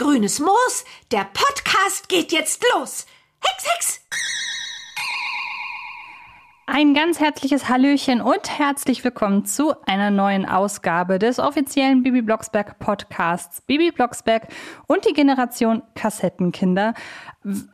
grünes Moos, der Podcast geht jetzt los. Hex, Hex! Ein ganz herzliches Hallöchen und herzlich willkommen zu einer neuen Ausgabe des offiziellen Bibi Blocksberg Podcasts Bibi Blocksberg und die Generation Kassettenkinder.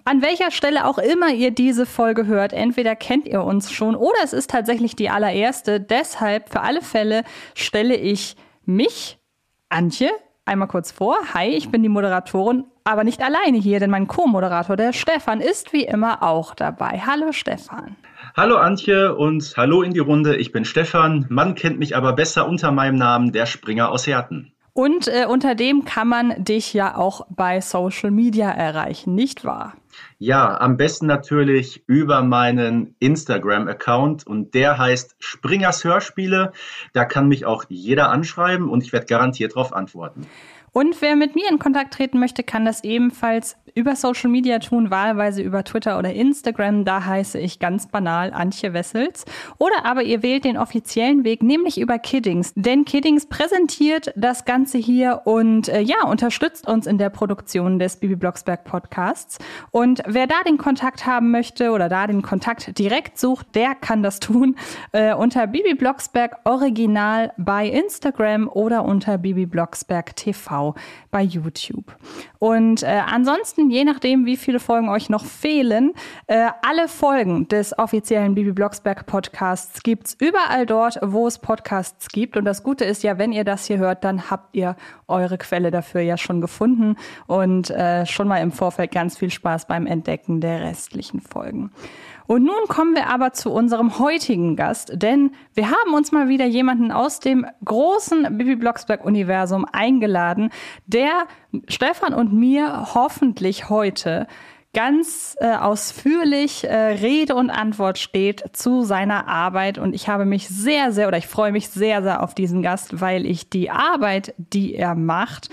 An welcher Stelle auch immer ihr diese Folge hört, entweder kennt ihr uns schon oder es ist tatsächlich die allererste. Deshalb für alle Fälle stelle ich mich, Antje, einmal kurz vor. Hi, ich bin die Moderatorin, aber nicht alleine hier, denn mein Co-Moderator, der Stefan, ist wie immer auch dabei. Hallo Stefan. Hallo Antje und hallo in die Runde. Ich bin Stefan. Man kennt mich aber besser unter meinem Namen, der Springer aus Herten. Und äh, unter dem kann man dich ja auch bei Social Media erreichen, nicht wahr? Ja, am besten natürlich über meinen Instagram-Account und der heißt Springers Hörspiele. Da kann mich auch jeder anschreiben und ich werde garantiert darauf antworten. Und wer mit mir in Kontakt treten möchte, kann das ebenfalls über Social Media tun, wahlweise über Twitter oder Instagram. Da heiße ich ganz banal Antje Wessels. Oder aber ihr wählt den offiziellen Weg, nämlich über Kiddings. Denn Kiddings präsentiert das Ganze hier und äh, ja, unterstützt uns in der Produktion des Bibi Blocksberg Podcasts. Und wer da den Kontakt haben möchte oder da den Kontakt direkt sucht, der kann das tun äh, unter Bibi Blocksberg Original bei Instagram oder unter Bibi Blocksberg TV bei YouTube. Und äh, ansonsten, je nachdem, wie viele Folgen euch noch fehlen, äh, alle Folgen des offiziellen Bibi Blocksberg Podcasts gibt es überall dort, wo es Podcasts gibt. Und das Gute ist ja, wenn ihr das hier hört, dann habt ihr eure Quelle dafür ja schon gefunden und äh, schon mal im Vorfeld ganz viel Spaß beim Entdecken der restlichen Folgen. Und nun kommen wir aber zu unserem heutigen Gast, denn wir haben uns mal wieder jemanden aus dem großen Bibi Blocksberg-Universum eingeladen, der Stefan und mir hoffentlich heute ganz äh, ausführlich äh, Rede und Antwort steht zu seiner Arbeit. Und ich habe mich sehr, sehr oder ich freue mich sehr, sehr auf diesen Gast, weil ich die Arbeit, die er macht,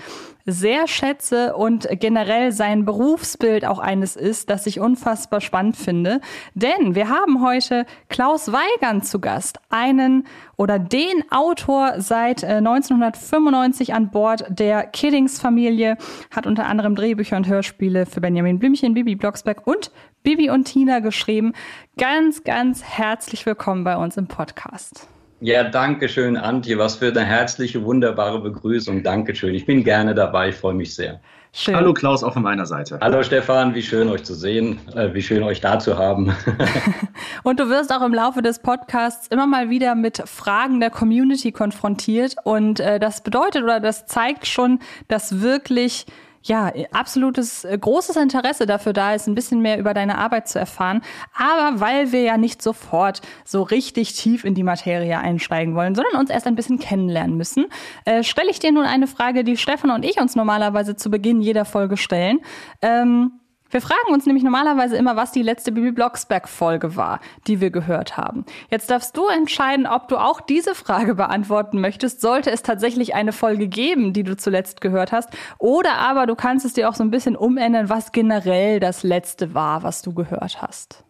sehr schätze und generell sein Berufsbild auch eines ist, das ich unfassbar spannend finde. Denn wir haben heute Klaus Weigern zu Gast, einen oder den Autor seit 1995 äh, an Bord der Kiddings-Familie, hat unter anderem Drehbücher und Hörspiele für Benjamin Blümchen, Bibi Blocksberg und Bibi und Tina geschrieben. Ganz, ganz herzlich willkommen bei uns im Podcast. Ja, danke schön, Antje. Was für eine herzliche, wunderbare Begrüßung. Dankeschön. Ich bin gerne dabei, ich freue mich sehr. Schön. Hallo Klaus, auch von meiner Seite. Hallo Stefan, wie schön euch zu sehen, äh, wie schön euch da zu haben. und du wirst auch im Laufe des Podcasts immer mal wieder mit Fragen der Community konfrontiert und äh, das bedeutet oder das zeigt schon, dass wirklich ja, absolutes äh, großes Interesse dafür da ist, ein bisschen mehr über deine Arbeit zu erfahren. Aber weil wir ja nicht sofort so richtig tief in die Materie einsteigen wollen, sondern uns erst ein bisschen kennenlernen müssen, äh, stelle ich dir nun eine Frage, die Stefan und ich uns normalerweise zu Beginn jeder Folge stellen. Ähm, wir fragen uns nämlich normalerweise immer, was die letzte Bibi Blocksberg-Folge war, die wir gehört haben. Jetzt darfst du entscheiden, ob du auch diese Frage beantworten möchtest. Sollte es tatsächlich eine Folge geben, die du zuletzt gehört hast? Oder aber du kannst es dir auch so ein bisschen umändern, was generell das letzte war, was du gehört hast.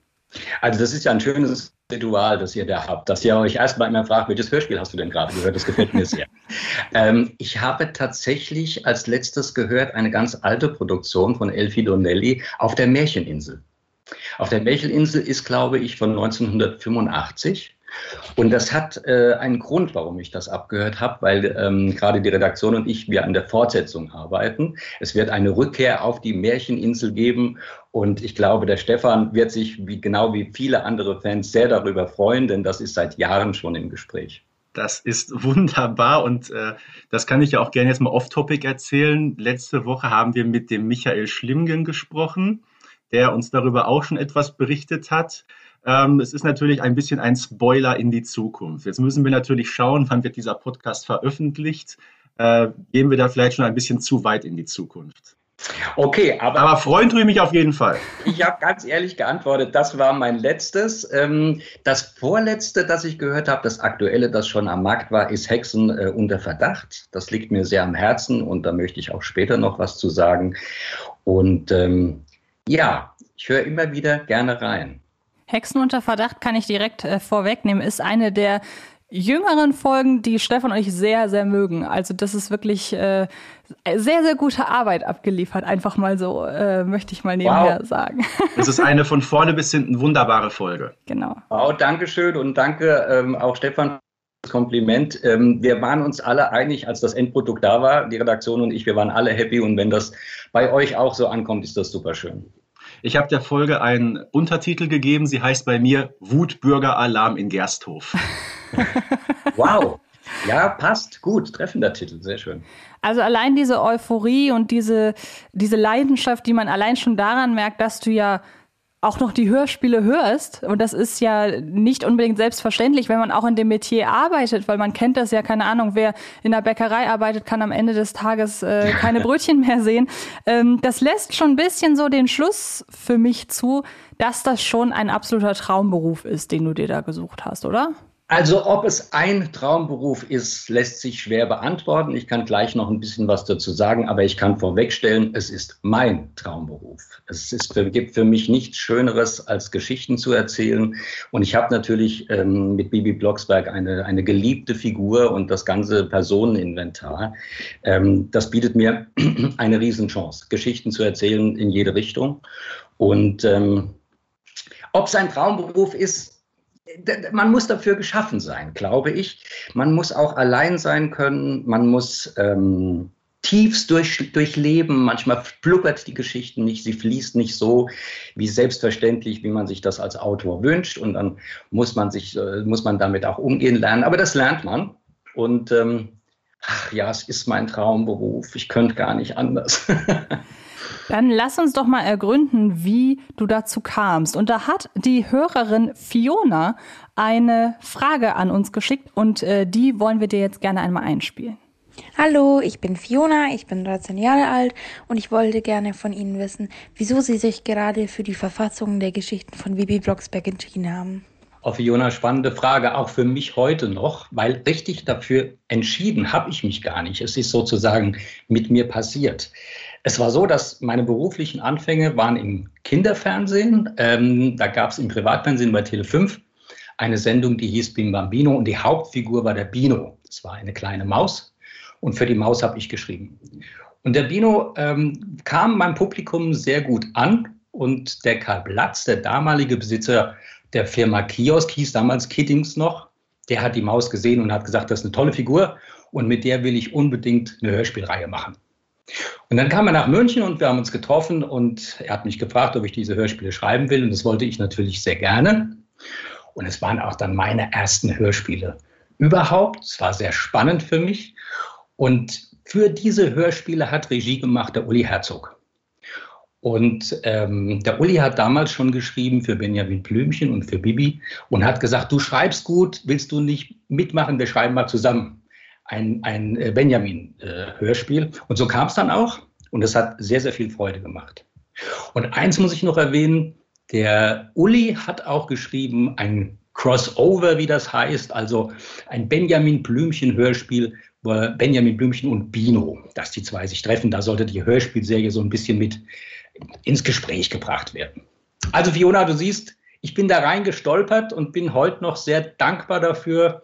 Also das ist ja ein schönes Ritual, das ihr da habt, dass ihr euch erstmal immer fragt, welches Hörspiel hast du denn gerade gehört? Das gefällt mir sehr. ähm, ich habe tatsächlich als letztes gehört eine ganz alte Produktion von Elfie Donnelly auf der Märcheninsel. Auf der Märcheninsel ist, glaube ich, von 1985. Und das hat äh, einen Grund, warum ich das abgehört habe, weil ähm, gerade die Redaktion und ich, wir an der Fortsetzung arbeiten. Es wird eine Rückkehr auf die Märcheninsel geben und ich glaube, der Stefan wird sich wie, genau wie viele andere Fans sehr darüber freuen, denn das ist seit Jahren schon im Gespräch. Das ist wunderbar und äh, das kann ich ja auch gerne jetzt mal off-topic erzählen. Letzte Woche haben wir mit dem Michael Schlimgen gesprochen, der uns darüber auch schon etwas berichtet hat. Ähm, es ist natürlich ein bisschen ein Spoiler in die Zukunft. Jetzt müssen wir natürlich schauen, wann wird dieser Podcast veröffentlicht. Äh, gehen wir da vielleicht schon ein bisschen zu weit in die Zukunft. Okay, aber. Aber freuen tue ich mich auf jeden Fall. Ich habe ganz ehrlich geantwortet, das war mein letztes. Ähm, das vorletzte, das ich gehört habe, das aktuelle, das schon am Markt war, ist Hexen äh, unter Verdacht. Das liegt mir sehr am Herzen und da möchte ich auch später noch was zu sagen. Und ähm, ja, ich höre immer wieder gerne rein. Hexen unter Verdacht kann ich direkt äh, vorwegnehmen, ist eine der jüngeren Folgen, die Stefan und ich sehr, sehr mögen. Also das ist wirklich äh, sehr, sehr gute Arbeit abgeliefert. Einfach mal so, äh, möchte ich mal nebenher wow. sagen. Es ist eine von vorne bis hinten wunderbare Folge. Genau. Wow, danke schön und danke ähm, auch Stefan Kompliment. Ähm, wir waren uns alle einig, als das Endprodukt da war, die Redaktion und ich, wir waren alle happy und wenn das bei euch auch so ankommt, ist das super schön. Ich habe der Folge einen Untertitel gegeben. Sie heißt bei mir Wutbürger-Alarm in Gersthof. wow. Ja, passt. Gut. Treffender Titel. Sehr schön. Also allein diese Euphorie und diese, diese Leidenschaft, die man allein schon daran merkt, dass du ja auch noch die Hörspiele hörst. Und das ist ja nicht unbedingt selbstverständlich, wenn man auch in dem Metier arbeitet, weil man kennt das ja, keine Ahnung, wer in der Bäckerei arbeitet, kann am Ende des Tages äh, keine Brötchen mehr sehen. Ähm, das lässt schon ein bisschen so den Schluss für mich zu, dass das schon ein absoluter Traumberuf ist, den du dir da gesucht hast, oder? Also ob es ein Traumberuf ist, lässt sich schwer beantworten. Ich kann gleich noch ein bisschen was dazu sagen, aber ich kann vorwegstellen, es ist mein Traumberuf. Es ist, gibt für mich nichts Schöneres, als Geschichten zu erzählen. Und ich habe natürlich ähm, mit Bibi Blocksberg eine, eine geliebte Figur und das ganze Personeninventar. Ähm, das bietet mir eine Riesenchance, Geschichten zu erzählen in jede Richtung. Und ähm, ob es ein Traumberuf ist, man muss dafür geschaffen sein, glaube ich. Man muss auch allein sein können. Man muss ähm, tiefst durch, durchleben. Manchmal blubbert die Geschichte nicht. Sie fließt nicht so wie selbstverständlich, wie man sich das als Autor wünscht. Und dann muss man sich, äh, muss man damit auch umgehen lernen. Aber das lernt man. Und ähm, ach ja, es ist mein Traumberuf. Ich könnte gar nicht anders. Dann lass uns doch mal ergründen, wie du dazu kamst. Und da hat die Hörerin Fiona eine Frage an uns geschickt und äh, die wollen wir dir jetzt gerne einmal einspielen. Hallo, ich bin Fiona, ich bin 13 Jahre alt und ich wollte gerne von Ihnen wissen, wieso Sie sich gerade für die Verfassung der Geschichten von Bibi Blocksberg entschieden haben. Oh, Fiona, spannende Frage, auch für mich heute noch, weil richtig dafür entschieden habe ich mich gar nicht. Es ist sozusagen mit mir passiert. Es war so, dass meine beruflichen Anfänge waren im Kinderfernsehen. Ähm, da gab es im Privatfernsehen bei Tele5 eine Sendung, die hieß Bim Bambino und die Hauptfigur war der Bino. Das war eine kleine Maus und für die Maus habe ich geschrieben. Und der Bino ähm, kam beim Publikum sehr gut an und der Karl Platz, der damalige Besitzer der Firma Kiosk, hieß damals Kiddings noch, der hat die Maus gesehen und hat gesagt, das ist eine tolle Figur und mit der will ich unbedingt eine Hörspielreihe machen. Und dann kam er nach München und wir haben uns getroffen und er hat mich gefragt, ob ich diese Hörspiele schreiben will und das wollte ich natürlich sehr gerne. Und es waren auch dann meine ersten Hörspiele überhaupt. Es war sehr spannend für mich. Und für diese Hörspiele hat Regie gemacht der Uli Herzog. Und ähm, der Uli hat damals schon geschrieben für Benjamin Blümchen und für Bibi und hat gesagt, du schreibst gut, willst du nicht mitmachen, wir schreiben mal zusammen ein, ein äh, Benjamin-Hörspiel. Äh, und so kam es dann auch. Und es hat sehr, sehr viel Freude gemacht. Und eins muss ich noch erwähnen, der Uli hat auch geschrieben ein Crossover, wie das heißt, also ein Benjamin Blümchen-Hörspiel, Benjamin Blümchen und Bino, dass die zwei sich treffen. Da sollte die Hörspielserie so ein bisschen mit ins Gespräch gebracht werden. Also Fiona, du siehst, ich bin da reingestolpert und bin heute noch sehr dankbar dafür,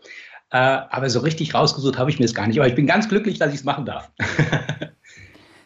äh, aber so richtig rausgesucht habe ich mir es gar nicht. Aber ich bin ganz glücklich, dass ich es machen darf.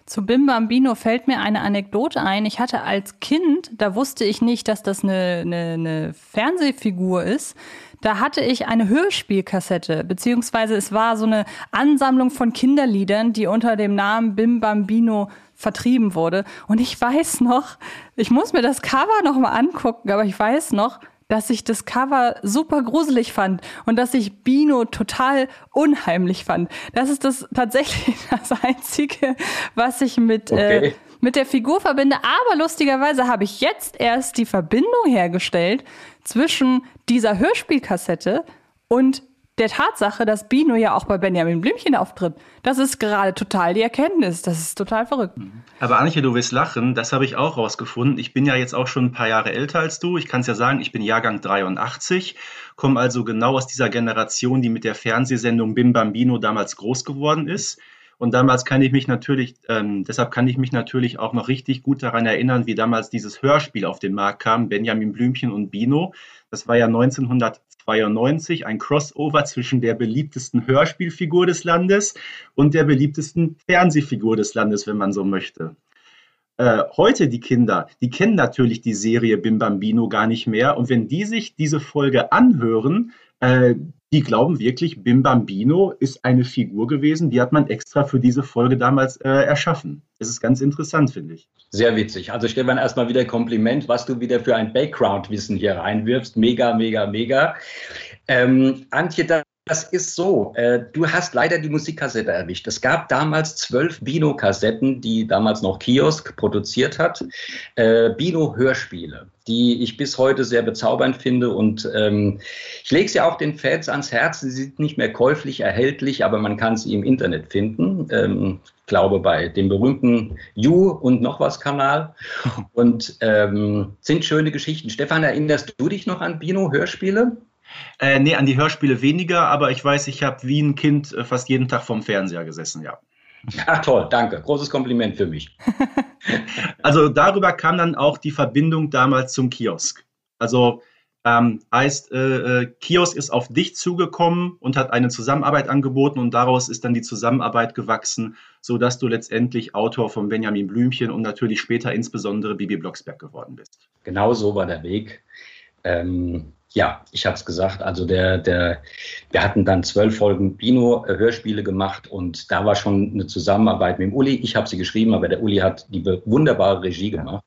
Zu Bim Bambino fällt mir eine Anekdote ein. Ich hatte als Kind, da wusste ich nicht, dass das eine, eine, eine Fernsehfigur ist. Da hatte ich eine Hörspielkassette, beziehungsweise es war so eine Ansammlung von Kinderliedern, die unter dem Namen Bim Bambino vertrieben wurde. Und ich weiß noch, ich muss mir das Cover noch mal angucken, aber ich weiß noch, dass ich das Cover super gruselig fand und dass ich Bino total unheimlich fand. Das ist das tatsächlich das Einzige, was ich mit, äh, okay. äh, mit der Figur verbinde. Aber lustigerweise habe ich jetzt erst die Verbindung hergestellt zwischen dieser Hörspielkassette und der Tatsache, dass Bino ja auch bei Benjamin Blümchen auftritt. Das ist gerade total die Erkenntnis. Das ist total verrückt. Aber Anche, du wirst lachen. Das habe ich auch rausgefunden. Ich bin ja jetzt auch schon ein paar Jahre älter als du. Ich kann es ja sagen, ich bin Jahrgang 83, komme also genau aus dieser Generation, die mit der Fernsehsendung Bim Bambino damals groß geworden ist. Und damals kann ich mich natürlich, ähm, deshalb kann ich mich natürlich auch noch richtig gut daran erinnern, wie damals dieses Hörspiel auf den Markt kam, Benjamin Blümchen und Bino. Das war ja 1992 ein Crossover zwischen der beliebtesten Hörspielfigur des Landes und der beliebtesten Fernsehfigur des Landes, wenn man so möchte. Äh, heute die Kinder, die kennen natürlich die Serie Bim Bambino gar nicht mehr. Und wenn die sich diese Folge anhören, äh, die glauben wirklich, Bim Bambino ist eine Figur gewesen, die hat man extra für diese Folge damals äh, erschaffen. Das ist ganz interessant, finde ich. Sehr witzig. Also Stefan, erstmal wieder Kompliment, was du wieder für ein Background-Wissen hier reinwirfst. Mega, mega, mega. Ähm, Antje, da das ist so. Äh, du hast leider die Musikkassette erwischt. Es gab damals zwölf Bino-Kassetten, die damals noch Kiosk produziert hat. Äh, Bino-Hörspiele, die ich bis heute sehr bezaubernd finde. Und ähm, ich lege sie auch den Fans ans Herz. Sie sind nicht mehr käuflich erhältlich, aber man kann sie im Internet finden. Ähm, ich glaube, bei dem berühmten You und noch was Kanal. Und ähm, sind schöne Geschichten. Stefan, erinnerst du dich noch an Bino-Hörspiele? Äh, nee, an die Hörspiele weniger, aber ich weiß, ich habe wie ein Kind äh, fast jeden Tag vorm Fernseher gesessen, ja. Ach toll, danke. Großes Kompliment für mich. also darüber kam dann auch die Verbindung damals zum Kiosk. Also ähm, heißt, äh, äh, Kiosk ist auf dich zugekommen und hat eine Zusammenarbeit angeboten und daraus ist dann die Zusammenarbeit gewachsen, sodass du letztendlich Autor von Benjamin Blümchen und natürlich später insbesondere Bibi Blocksberg geworden bist. Genau so war der Weg. Ähm, ja, ich habe es gesagt. Also der, der, wir hatten dann zwölf Folgen Bino-Hörspiele gemacht und da war schon eine Zusammenarbeit mit dem Uli. Ich habe sie geschrieben, aber der Uli hat die wunderbare Regie gemacht.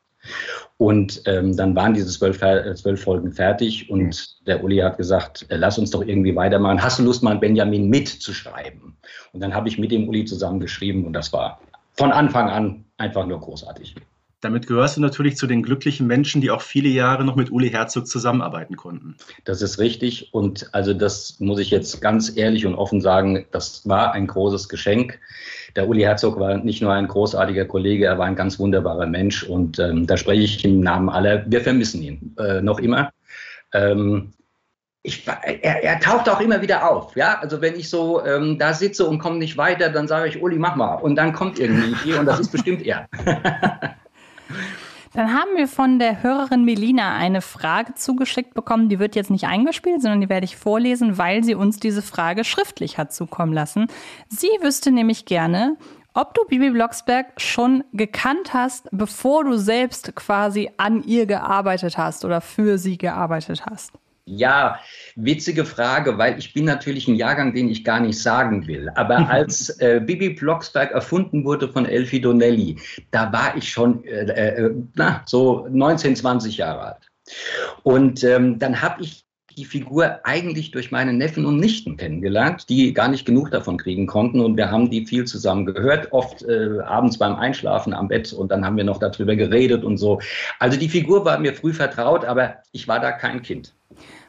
Und ähm, dann waren diese zwölf, äh, zwölf Folgen fertig und der Uli hat gesagt, äh, lass uns doch irgendwie weitermachen. Hast du Lust, mal Benjamin mitzuschreiben? Und dann habe ich mit dem Uli zusammengeschrieben und das war von Anfang an einfach nur großartig. Damit gehörst du natürlich zu den glücklichen Menschen, die auch viele Jahre noch mit Uli Herzog zusammenarbeiten konnten. Das ist richtig. Und also das muss ich jetzt ganz ehrlich und offen sagen, das war ein großes Geschenk. Der Uli Herzog war nicht nur ein großartiger Kollege, er war ein ganz wunderbarer Mensch. Und ähm, da spreche ich im Namen aller. Wir vermissen ihn äh, noch immer. Ähm, ich, er, er, taucht auch immer wieder auf. Ja, also wenn ich so ähm, da sitze und komme nicht weiter, dann sage ich, Uli, mach mal. Und dann kommt irgendwie und das ist bestimmt er. Dann haben wir von der Hörerin Melina eine Frage zugeschickt bekommen. Die wird jetzt nicht eingespielt, sondern die werde ich vorlesen, weil sie uns diese Frage schriftlich hat zukommen lassen. Sie wüsste nämlich gerne, ob du Bibi Blocksberg schon gekannt hast, bevor du selbst quasi an ihr gearbeitet hast oder für sie gearbeitet hast. Ja, witzige Frage, weil ich bin natürlich ein Jahrgang, den ich gar nicht sagen will. Aber als äh, Bibi Blocksberg erfunden wurde von Elfie Donnelly, da war ich schon äh, äh, na, so 19, 20 Jahre alt. Und ähm, dann habe ich die Figur eigentlich durch meine Neffen und Nichten kennengelernt, die gar nicht genug davon kriegen konnten. Und wir haben die viel zusammen gehört, oft äh, abends beim Einschlafen am Bett. Und dann haben wir noch darüber geredet und so. Also die Figur war mir früh vertraut, aber ich war da kein Kind.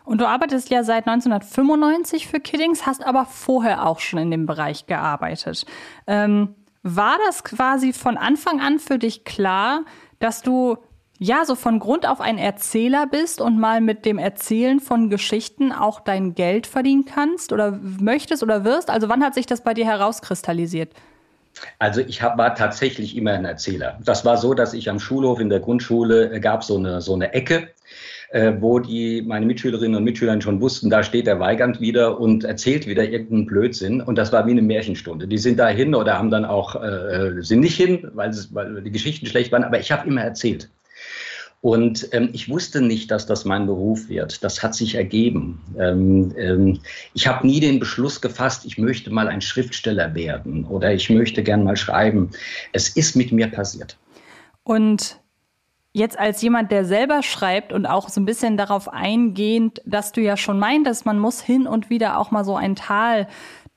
Und du arbeitest ja seit 1995 für Kiddings, hast aber vorher auch schon in dem Bereich gearbeitet. Ähm, war das quasi von Anfang an für dich klar, dass du ja so von Grund auf ein Erzähler bist und mal mit dem Erzählen von Geschichten auch dein Geld verdienen kannst oder möchtest oder wirst? Also wann hat sich das bei dir herauskristallisiert? Also ich hab, war tatsächlich immer ein Erzähler. Das war so, dass ich am Schulhof in der Grundschule äh, gab so eine so eine Ecke, äh, wo die meine Mitschülerinnen und Mitschüler schon wussten, da steht der Weigand wieder und erzählt wieder irgendeinen Blödsinn. Und das war wie eine Märchenstunde. Die sind da hin oder haben dann auch, äh, sind nicht hin, weil, es, weil die Geschichten schlecht waren, aber ich habe immer erzählt. Und ähm, ich wusste nicht, dass das mein Beruf wird. Das hat sich ergeben. Ähm, ähm, ich habe nie den Beschluss gefasst, ich möchte mal ein Schriftsteller werden oder ich möchte gern mal schreiben. Es ist mit mir passiert. Und Jetzt als jemand, der selber schreibt und auch so ein bisschen darauf eingehend, dass du ja schon meintest, man muss hin und wieder auch mal so ein Tal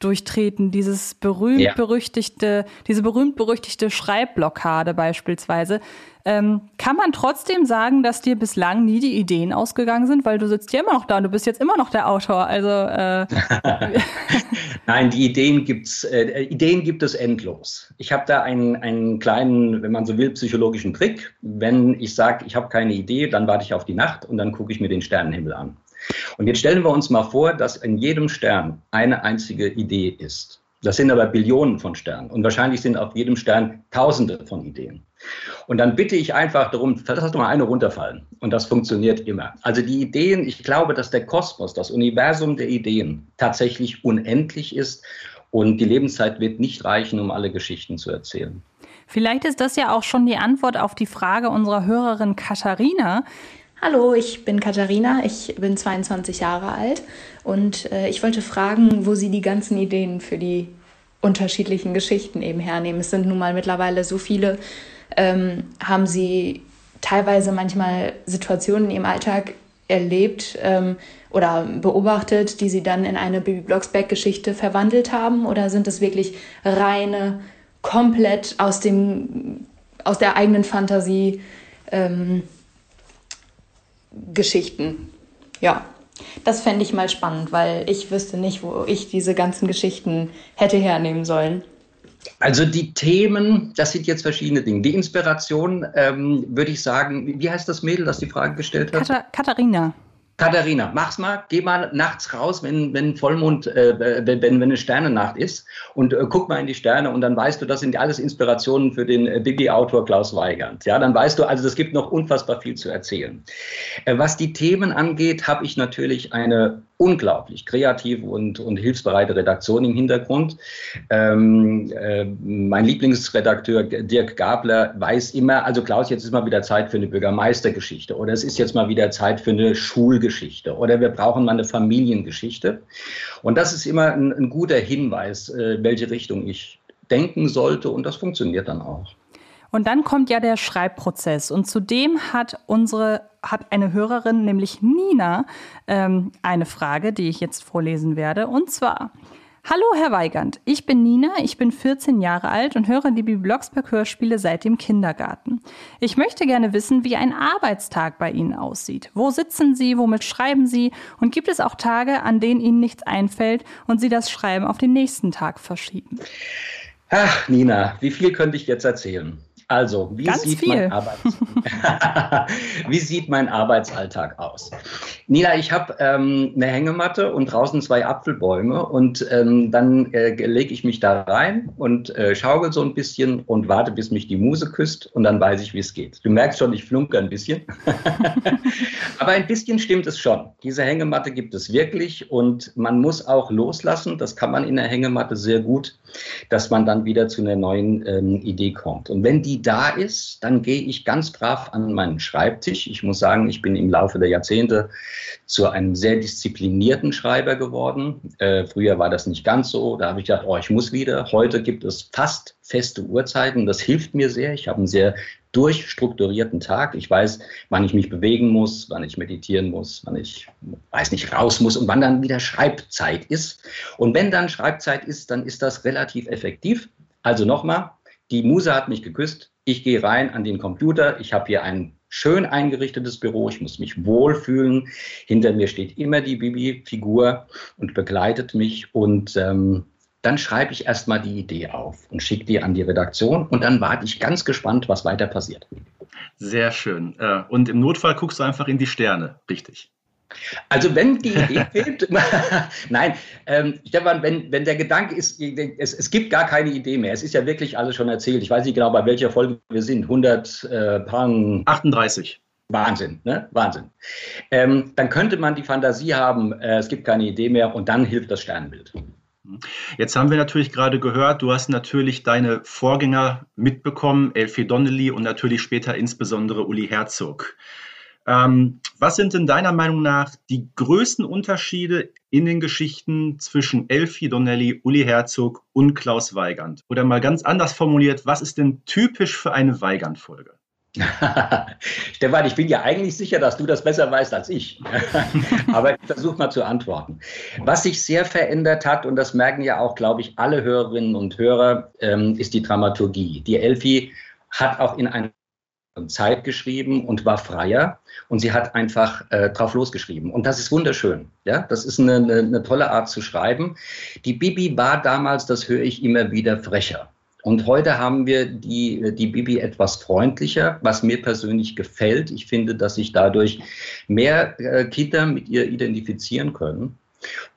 durchtreten, dieses berühmt-berüchtigte, ja. diese berühmt-berüchtigte Schreibblockade beispielsweise. Ähm, kann man trotzdem sagen, dass dir bislang nie die Ideen ausgegangen sind, weil du sitzt ja immer noch da und du bist jetzt immer noch der Autor. Also äh Nein, die Ideen gibt's, äh, Ideen gibt es endlos. Ich habe da einen, einen kleinen, wenn man so will, psychologischen Trick. Wenn ich sage, ich habe keine Idee, dann warte ich auf die Nacht und dann gucke ich mir den Sternenhimmel an. Und jetzt stellen wir uns mal vor, dass in jedem Stern eine einzige Idee ist. Das sind aber Billionen von Sternen. Und wahrscheinlich sind auf jedem Stern Tausende von Ideen. Und dann bitte ich einfach darum, lass doch mal eine runterfallen. Und das funktioniert immer. Also die Ideen, ich glaube, dass der Kosmos, das Universum der Ideen tatsächlich unendlich ist. Und die Lebenszeit wird nicht reichen, um alle Geschichten zu erzählen. Vielleicht ist das ja auch schon die Antwort auf die Frage unserer Hörerin Katharina. Hallo, ich bin Katharina, ich bin 22 Jahre alt und äh, ich wollte fragen, wo Sie die ganzen Ideen für die unterschiedlichen Geschichten eben hernehmen. Es sind nun mal mittlerweile so viele. Ähm, haben Sie teilweise manchmal Situationen in Ihrem Alltag erlebt ähm, oder beobachtet, die Sie dann in eine Baby Blocksberg-Geschichte verwandelt haben? Oder sind es wirklich reine komplett aus, dem, aus der eigenen Fantasie ähm, Geschichten. Ja, das fände ich mal spannend, weil ich wüsste nicht, wo ich diese ganzen Geschichten hätte hernehmen sollen. Also die Themen, das sind jetzt verschiedene Dinge. Die Inspiration, ähm, würde ich sagen, wie heißt das Mädel, das die Frage gestellt hat? Katharina. Katharina, mach's mal, geh mal nachts raus, wenn, wenn Vollmond, äh, wenn, wenn eine Sternennacht ist und äh, guck mal in die Sterne und dann weißt du, das sind alles Inspirationen für den äh, Bibi-Autor Klaus Weigand. Ja, dann weißt du, also es gibt noch unfassbar viel zu erzählen. Äh, was die Themen angeht, habe ich natürlich eine unglaublich kreative und, und hilfsbereite Redaktion im Hintergrund. Ähm, äh, mein Lieblingsredakteur Dirk Gabler weiß immer, also Klaus, jetzt ist mal wieder Zeit für eine Bürgermeistergeschichte oder es ist jetzt mal wieder Zeit für eine Schulgeschichte oder wir brauchen mal eine Familiengeschichte. Und das ist immer ein, ein guter Hinweis, äh, welche Richtung ich denken sollte und das funktioniert dann auch. Und dann kommt ja der Schreibprozess. Und zudem hat unsere, hat eine Hörerin, nämlich Nina, ähm, eine Frage, die ich jetzt vorlesen werde. Und zwar, Hallo, Herr Weigand. Ich bin Nina, ich bin 14 Jahre alt und höre die Blocksberg Hörspiele seit dem Kindergarten. Ich möchte gerne wissen, wie ein Arbeitstag bei Ihnen aussieht. Wo sitzen Sie, womit schreiben Sie und gibt es auch Tage, an denen Ihnen nichts einfällt und Sie das Schreiben auf den nächsten Tag verschieben? Ach, Nina, wie viel könnte ich jetzt erzählen? Also, wie sieht, mein wie sieht, mein Arbeitsalltag aus? Nina, ich habe ähm, eine Hängematte und draußen zwei Apfelbäume und ähm, dann äh, lege ich mich da rein und äh, schaukel so ein bisschen und warte, bis mich die Muse küsst und dann weiß ich, wie es geht. Du merkst schon, ich flunke ein bisschen. Aber ein bisschen stimmt es schon. Diese Hängematte gibt es wirklich und man muss auch loslassen. Das kann man in der Hängematte sehr gut, dass man dann wieder zu einer neuen ähm, Idee kommt. Und wenn die da ist, dann gehe ich ganz brav an meinen Schreibtisch. Ich muss sagen, ich bin im Laufe der Jahrzehnte zu einem sehr disziplinierten Schreiber geworden. Äh, früher war das nicht ganz so. Da habe ich gedacht, oh, ich muss wieder. Heute gibt es fast feste Uhrzeiten. Das hilft mir sehr. Ich habe einen sehr durchstrukturierten Tag. Ich weiß, wann ich mich bewegen muss, wann ich meditieren muss, wann ich, weiß nicht, raus muss und wann dann wieder Schreibzeit ist. Und wenn dann Schreibzeit ist, dann ist das relativ effektiv. Also nochmal, die Muse hat mich geküsst. Ich gehe rein an den Computer. Ich habe hier ein schön eingerichtetes Büro. Ich muss mich wohlfühlen. Hinter mir steht immer die Bibi-Figur und begleitet mich. Und ähm, dann schreibe ich erstmal die Idee auf und schicke die an die Redaktion. Und dann warte ich ganz gespannt, was weiter passiert. Sehr schön. Äh, und im Notfall guckst du einfach in die Sterne, richtig? Also wenn die Idee fehlt, nein, ähm, Stefan, wenn, wenn der Gedanke ist, es, es gibt gar keine Idee mehr. Es ist ja wirklich alles schon erzählt. Ich weiß nicht genau, bei welcher Folge wir sind. 100 äh, Pang. 38. Wahnsinn, ne? Wahnsinn. Ähm, dann könnte man die Fantasie haben, äh, es gibt keine Idee mehr und dann hilft das Sternbild. Jetzt haben wir natürlich gerade gehört, du hast natürlich deine Vorgänger mitbekommen, Elfie Donnelly und natürlich später insbesondere Uli Herzog. Ähm, was sind denn deiner Meinung nach die größten Unterschiede in den Geschichten zwischen Elfie Donnelly, Uli Herzog und Klaus Weigand? Oder mal ganz anders formuliert, was ist denn typisch für eine Weigand-Folge? Stefan, ich bin ja eigentlich sicher, dass du das besser weißt als ich. Aber ich versuche mal zu antworten. Was sich sehr verändert hat, und das merken ja auch, glaube ich, alle Hörerinnen und Hörer, ähm, ist die Dramaturgie. Die Elfie hat auch in einer Zeit geschrieben und war freier und sie hat einfach äh, drauf losgeschrieben. Und das ist wunderschön. Ja, das ist eine, eine, eine tolle Art zu schreiben. Die Bibi war damals, das höre ich immer wieder, frecher. Und heute haben wir die, die Bibi etwas freundlicher, was mir persönlich gefällt. Ich finde, dass sich dadurch mehr äh, Kinder mit ihr identifizieren können.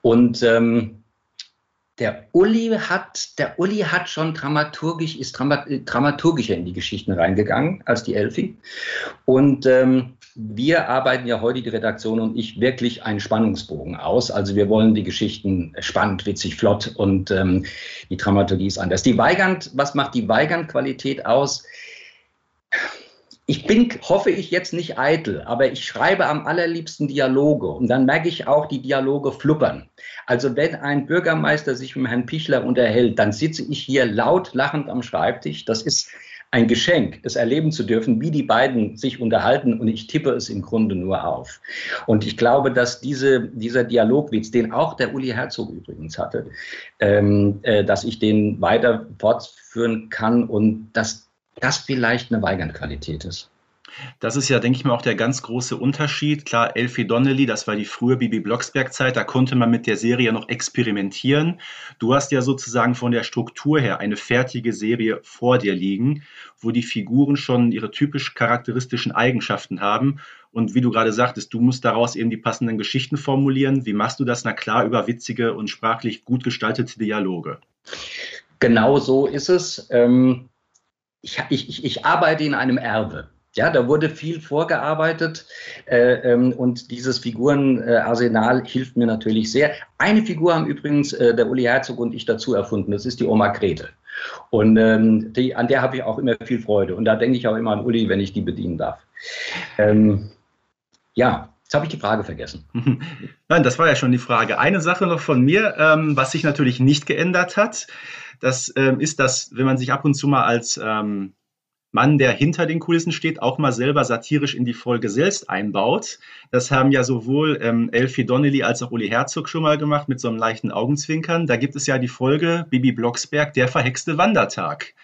Und ähm, Der Uli hat, der Uli hat schon dramaturgisch, ist dramaturgischer in die Geschichten reingegangen als die Elfi. Und ähm, wir arbeiten ja heute, die Redaktion und ich, wirklich einen Spannungsbogen aus. Also wir wollen die Geschichten spannend, witzig, flott und ähm, die Dramaturgie ist anders. Die Weigand, was macht die Weigand-Qualität aus? Ich bin, hoffe ich, jetzt nicht eitel, aber ich schreibe am allerliebsten Dialoge und dann merke ich auch, die Dialoge fluppern. Also wenn ein Bürgermeister sich mit Herrn Pichler unterhält, dann sitze ich hier laut lachend am Schreibtisch. Das ist ein Geschenk, es erleben zu dürfen, wie die beiden sich unterhalten und ich tippe es im Grunde nur auf. Und ich glaube, dass diese, dieser Dialogwitz, den auch der Uli Herzog übrigens hatte, ähm, äh, dass ich den weiter fortführen kann und dass das vielleicht eine Weigandqualität ist. Das ist ja, denke ich mal, auch der ganz große Unterschied. Klar, Elfie Donnelly, das war die frühe Bibi Blocksberg-Zeit, da konnte man mit der Serie noch experimentieren. Du hast ja sozusagen von der Struktur her eine fertige Serie vor dir liegen, wo die Figuren schon ihre typisch charakteristischen Eigenschaften haben. Und wie du gerade sagtest, du musst daraus eben die passenden Geschichten formulieren. Wie machst du das? Na klar, über witzige und sprachlich gut gestaltete Dialoge. Genau so ist es. Ähm, ich, ich, ich arbeite in einem Erbe. Ja, da wurde viel vorgearbeitet äh, ähm, und dieses Figurenarsenal hilft mir natürlich sehr. Eine Figur haben übrigens äh, der Uli Herzog und ich dazu erfunden, das ist die Oma Grete. Und ähm, die, an der habe ich auch immer viel Freude. Und da denke ich auch immer an Uli, wenn ich die bedienen darf. Ähm, ja, Jetzt habe ich die Frage vergessen. Nein, das war ja schon die Frage. Eine Sache noch von mir, ähm, was sich natürlich nicht geändert hat, das ähm, ist, dass wenn man sich ab und zu mal als ähm, Mann, der hinter den Kulissen steht, auch mal selber satirisch in die Folge selbst einbaut. Das haben ja sowohl ähm, Elfie Donnelly als auch Uli Herzog schon mal gemacht mit so einem leichten Augenzwinkern. Da gibt es ja die Folge Bibi Blocksberg, der verhexte Wandertag.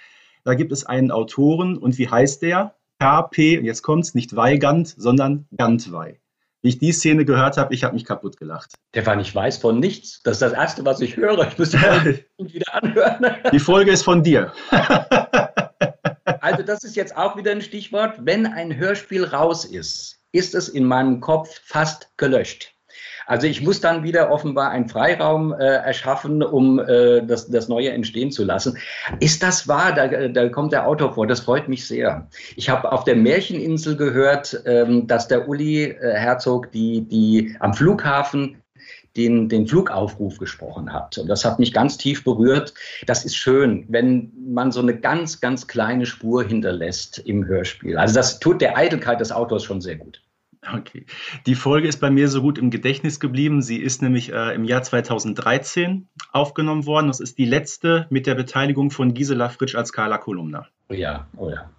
Da gibt es einen Autoren und wie heißt der? KP, jetzt kommt's, nicht Weigand, sondern Gantwei. Wie ich die Szene gehört habe, ich habe mich kaputt gelacht. Der war nicht weiß von nichts. Das ist das Erste, was ich höre. Ich müsste wieder anhören. Die Folge ist von dir. Also das ist jetzt auch wieder ein Stichwort. Wenn ein Hörspiel raus ist, ist es in meinem Kopf fast gelöscht. Also ich muss dann wieder offenbar einen Freiraum äh, erschaffen, um äh, das, das Neue entstehen zu lassen. Ist das wahr? Da, da kommt der Autor vor. Das freut mich sehr. Ich habe auf der Märcheninsel gehört, ähm, dass der Uli äh, Herzog die, die am Flughafen den, den Flugaufruf gesprochen hat. Und das hat mich ganz tief berührt. Das ist schön, wenn man so eine ganz, ganz kleine Spur hinterlässt im Hörspiel. Also das tut der Eitelkeit des Autors schon sehr gut. Okay. Die Folge ist bei mir so gut im Gedächtnis geblieben. Sie ist nämlich äh, im Jahr 2013 aufgenommen worden. Das ist die letzte mit der Beteiligung von Gisela Fritsch als Carla Kolumna. Oh ja, oh ja.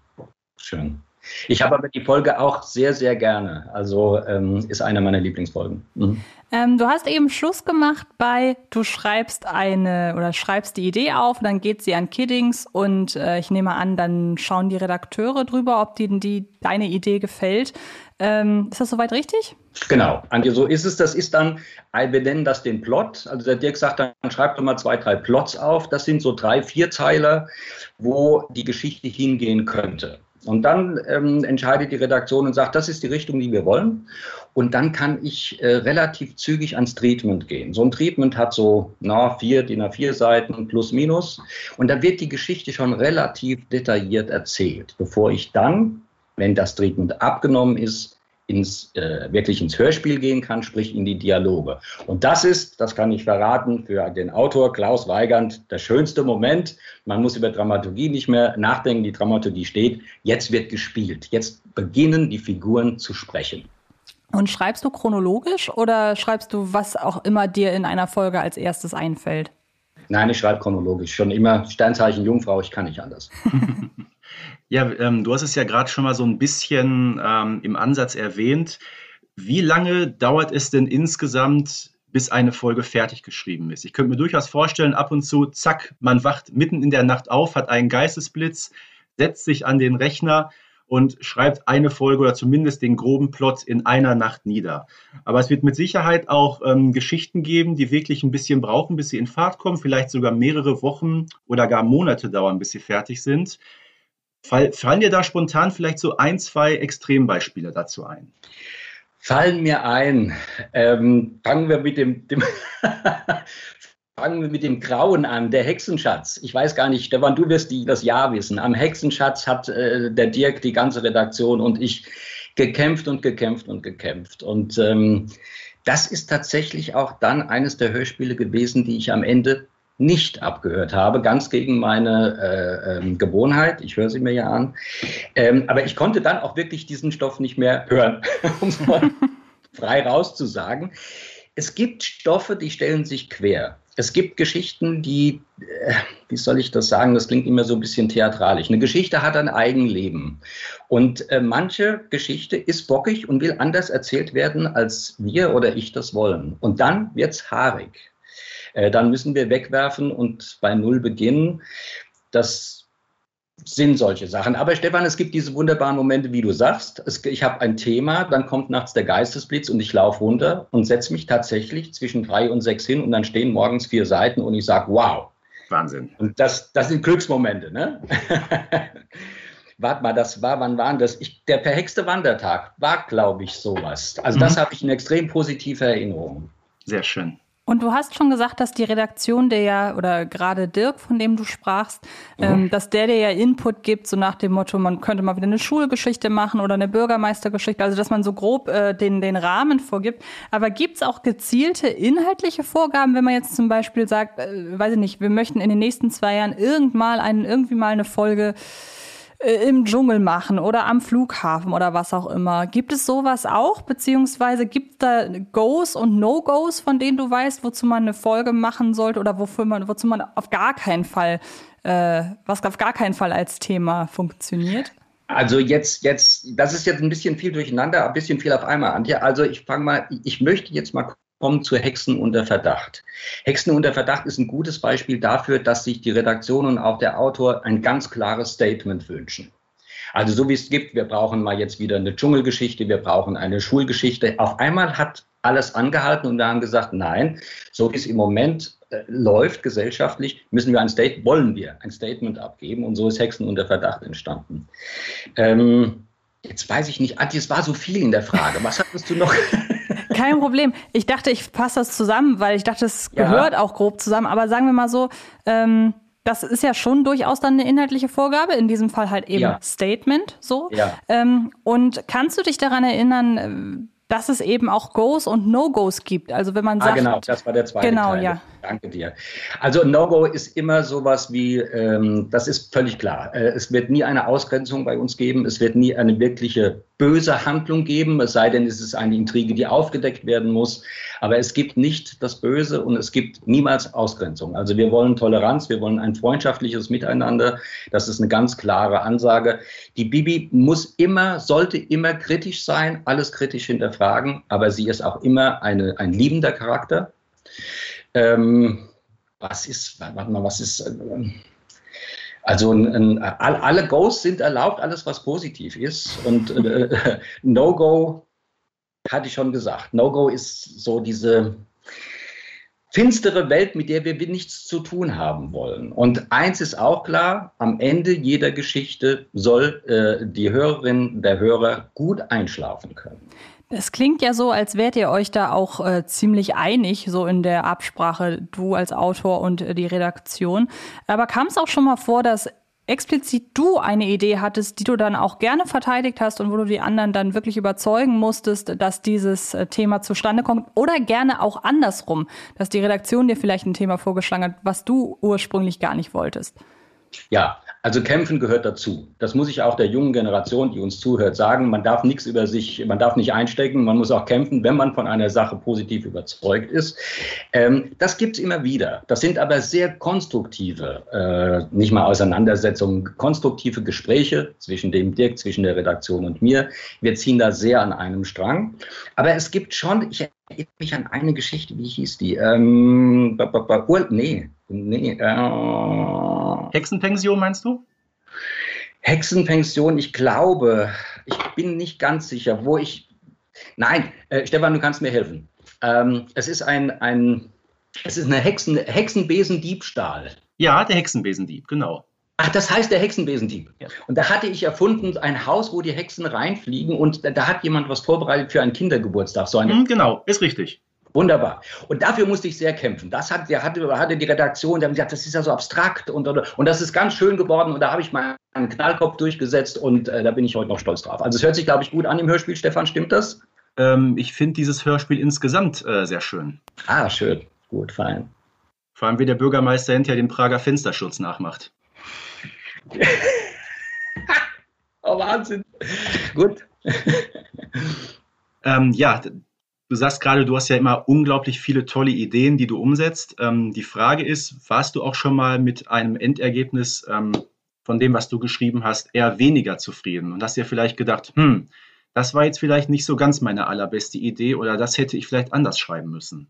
Schön. Ich habe aber die Folge auch sehr, sehr gerne. Also ähm, ist eine meiner Lieblingsfolgen. Mhm. Ähm, du hast eben Schluss gemacht bei, du schreibst eine oder schreibst die Idee auf, dann geht sie an Kiddings und äh, ich nehme an, dann schauen die Redakteure drüber, ob denen die, deine Idee gefällt. Ähm, ist das soweit richtig? Genau, Antje, so ist es. Das ist dann, wir nennen das den Plot. Also der Dirk sagt dann, schreib doch mal zwei, drei Plots auf. Das sind so drei, vier Zeiler, wo die Geschichte hingehen könnte. Und dann ähm, entscheidet die Redaktion und sagt, das ist die Richtung, die wir wollen. Und dann kann ich äh, relativ zügig ans Treatment gehen. So ein Treatment hat so na, vier DIN A4 Seiten plus minus. Und da wird die Geschichte schon relativ detailliert erzählt, bevor ich dann, wenn das Treatment abgenommen ist, ins, äh, wirklich ins Hörspiel gehen kann, sprich in die Dialoge. Und das ist, das kann ich verraten, für den Autor Klaus Weigand der schönste Moment. Man muss über Dramaturgie nicht mehr nachdenken, die Dramaturgie steht, jetzt wird gespielt, jetzt beginnen die Figuren zu sprechen. Und schreibst du chronologisch oder schreibst du, was auch immer dir in einer Folge als erstes einfällt? Nein, ich schreibe chronologisch. Schon immer Sternzeichen Jungfrau, ich kann nicht anders. Ja, ähm, du hast es ja gerade schon mal so ein bisschen ähm, im Ansatz erwähnt. Wie lange dauert es denn insgesamt, bis eine Folge fertig geschrieben ist? Ich könnte mir durchaus vorstellen, ab und zu, zack, man wacht mitten in der Nacht auf, hat einen Geistesblitz, setzt sich an den Rechner und schreibt eine Folge oder zumindest den groben Plot in einer Nacht nieder. Aber es wird mit Sicherheit auch ähm, Geschichten geben, die wirklich ein bisschen brauchen, bis sie in Fahrt kommen, vielleicht sogar mehrere Wochen oder gar Monate dauern, bis sie fertig sind. Fall, fallen dir da spontan vielleicht so ein, zwei Extrembeispiele dazu ein? Fallen mir ein. Ähm, fangen wir mit dem, dem fangen wir mit dem Grauen an, der Hexenschatz. Ich weiß gar nicht, Stefan, du wirst die, das Ja wissen. Am Hexenschatz hat äh, der Dirk, die ganze Redaktion und ich gekämpft und gekämpft und gekämpft. Und ähm, das ist tatsächlich auch dann eines der Hörspiele gewesen, die ich am Ende nicht abgehört habe, ganz gegen meine äh, ähm, Gewohnheit. Ich höre sie mir ja an. Ähm, aber ich konnte dann auch wirklich diesen Stoff nicht mehr hören, um es mal frei rauszusagen. Es gibt Stoffe, die stellen sich quer. Es gibt Geschichten, die, äh, wie soll ich das sagen, das klingt immer so ein bisschen theatralisch. Eine Geschichte hat ein Eigenleben. Und äh, manche Geschichte ist bockig und will anders erzählt werden, als wir oder ich das wollen. Und dann wird es haarig. Äh, dann müssen wir wegwerfen und bei Null beginnen. Das sind solche Sachen. Aber Stefan, es gibt diese wunderbaren Momente, wie du sagst. Es, ich habe ein Thema, dann kommt nachts der Geistesblitz und ich laufe runter und setze mich tatsächlich zwischen drei und sechs hin und dann stehen morgens vier Seiten und ich sage, wow. Wahnsinn. Und das, das sind Glücksmomente, ne? Warte mal, das war, wann war das? Ich, der verhexte Wandertag war, glaube ich, sowas. Also mhm. das habe ich in extrem positive Erinnerung. Sehr schön. Und du hast schon gesagt, dass die Redaktion der ja, oder gerade Dirk, von dem du sprachst, mhm. ähm, dass der dir ja Input gibt, so nach dem Motto, man könnte mal wieder eine Schulgeschichte machen oder eine Bürgermeistergeschichte, also dass man so grob äh, den, den Rahmen vorgibt. Aber gibt's auch gezielte inhaltliche Vorgaben, wenn man jetzt zum Beispiel sagt, äh, weiß ich nicht, wir möchten in den nächsten zwei Jahren irgendmal einen, irgendwie mal eine Folge im Dschungel machen oder am Flughafen oder was auch immer. Gibt es sowas auch? Beziehungsweise gibt da Goes und No-Goes, von denen du weißt, wozu man eine Folge machen sollte oder wofür man, wozu man auf gar keinen Fall, äh, was auf gar keinen Fall als Thema funktioniert? Also jetzt, jetzt, das ist jetzt ein bisschen viel durcheinander, ein bisschen viel auf einmal, Antje. Also ich fange mal, ich möchte jetzt mal kommen zu Hexen unter Verdacht. Hexen unter Verdacht ist ein gutes Beispiel dafür, dass sich die Redaktion und auch der Autor ein ganz klares Statement wünschen. Also so wie es gibt, wir brauchen mal jetzt wieder eine Dschungelgeschichte, wir brauchen eine Schulgeschichte. Auf einmal hat alles angehalten und wir haben gesagt, nein, so wie es im Moment äh, läuft gesellschaftlich, müssen wir ein Statement, wollen wir ein Statement abgeben und so ist Hexen unter Verdacht entstanden. Ähm, jetzt weiß ich nicht, Adi, es war so viel in der Frage. Was hattest du noch? Kein Problem. Ich dachte, ich passe das zusammen, weil ich dachte, es gehört ja. auch grob zusammen. Aber sagen wir mal so, ähm, das ist ja schon durchaus dann eine inhaltliche Vorgabe, in diesem Fall halt eben ja. Statement so. Ja. Ähm, und kannst du dich daran erinnern, dass es eben auch Goes und No-Gos gibt. Also wenn man ah, sagt. genau, das war der zweite genau, Teil. Ja. Danke dir. Also No-Go ist immer sowas wie, ähm, das ist völlig klar. Äh, es wird nie eine Ausgrenzung bei uns geben. Es wird nie eine wirkliche böse Handlung geben, es sei denn, es ist eine Intrige, die aufgedeckt werden muss. Aber es gibt nicht das Böse und es gibt niemals Ausgrenzung. Also wir wollen Toleranz, wir wollen ein freundschaftliches Miteinander. Das ist eine ganz klare Ansage. Die Bibi muss immer, sollte immer kritisch sein, alles kritisch hinterfragen, aber sie ist auch immer eine, ein liebender Charakter. Ähm, was ist, warte mal, was ist, äh, also ein, ein, alle Goes sind erlaubt, alles was positiv ist. Und äh, No-Go hatte ich schon gesagt. No-Go ist so diese finstere Welt, mit der wir nichts zu tun haben wollen. Und eins ist auch klar, am Ende jeder Geschichte soll äh, die Hörerin, der Hörer gut einschlafen können. Es klingt ja so, als wärt ihr euch da auch äh, ziemlich einig, so in der Absprache, du als Autor und äh, die Redaktion. Aber kam es auch schon mal vor, dass explizit du eine Idee hattest, die du dann auch gerne verteidigt hast und wo du die anderen dann wirklich überzeugen musstest, dass dieses äh, Thema zustande kommt oder gerne auch andersrum, dass die Redaktion dir vielleicht ein Thema vorgeschlagen hat, was du ursprünglich gar nicht wolltest? Ja, also kämpfen gehört dazu. Das muss ich auch der jungen Generation, die uns zuhört, sagen. Man darf nichts über sich, man darf nicht einstecken, man muss auch kämpfen, wenn man von einer Sache positiv überzeugt ist. Ähm, das gibt's immer wieder. Das sind aber sehr konstruktive, äh, nicht mal Auseinandersetzungen, konstruktive Gespräche zwischen dem Dirk, zwischen der Redaktion und mir. Wir ziehen da sehr an einem Strang. Aber es gibt schon, ich mich an eine Geschichte, wie hieß die? Ähm, nee, nee, äh, Hexenpension meinst du? Hexenpension, ich glaube, ich bin nicht ganz sicher, wo ich. Nein, äh, Stefan, du kannst mir helfen. Ähm, es ist ein, ein, es ist eine Hexen, Hexenbesendiebstahl. Ja, der Hexenbesendieb, genau. Ach, das heißt der Hexenbesendieb. Ja. Und da hatte ich erfunden ein Haus, wo die Hexen reinfliegen und da, da hat jemand was vorbereitet für einen Kindergeburtstag. So eine mhm, genau, ist richtig. Wunderbar. Und dafür musste ich sehr kämpfen. Das hat, der hatte, hatte die Redaktion, die haben gesagt, das ist ja so abstrakt und, und das ist ganz schön geworden. Und da habe ich meinen Knallkopf durchgesetzt und äh, da bin ich heute noch stolz drauf. Also es hört sich, glaube ich, gut an im Hörspiel. Stefan, stimmt das? Ähm, ich finde dieses Hörspiel insgesamt äh, sehr schön. Ah, schön. Gut, fein. Vor allem, wie der Bürgermeister hinterher den Prager Fensterschutz nachmacht. oh, Wahnsinn. Gut. ähm, ja, Du sagst gerade, du hast ja immer unglaublich viele tolle Ideen, die du umsetzt. Ähm, die Frage ist, warst du auch schon mal mit einem Endergebnis ähm, von dem, was du geschrieben hast, eher weniger zufrieden und hast dir vielleicht gedacht, hm, das war jetzt vielleicht nicht so ganz meine allerbeste Idee oder das hätte ich vielleicht anders schreiben müssen?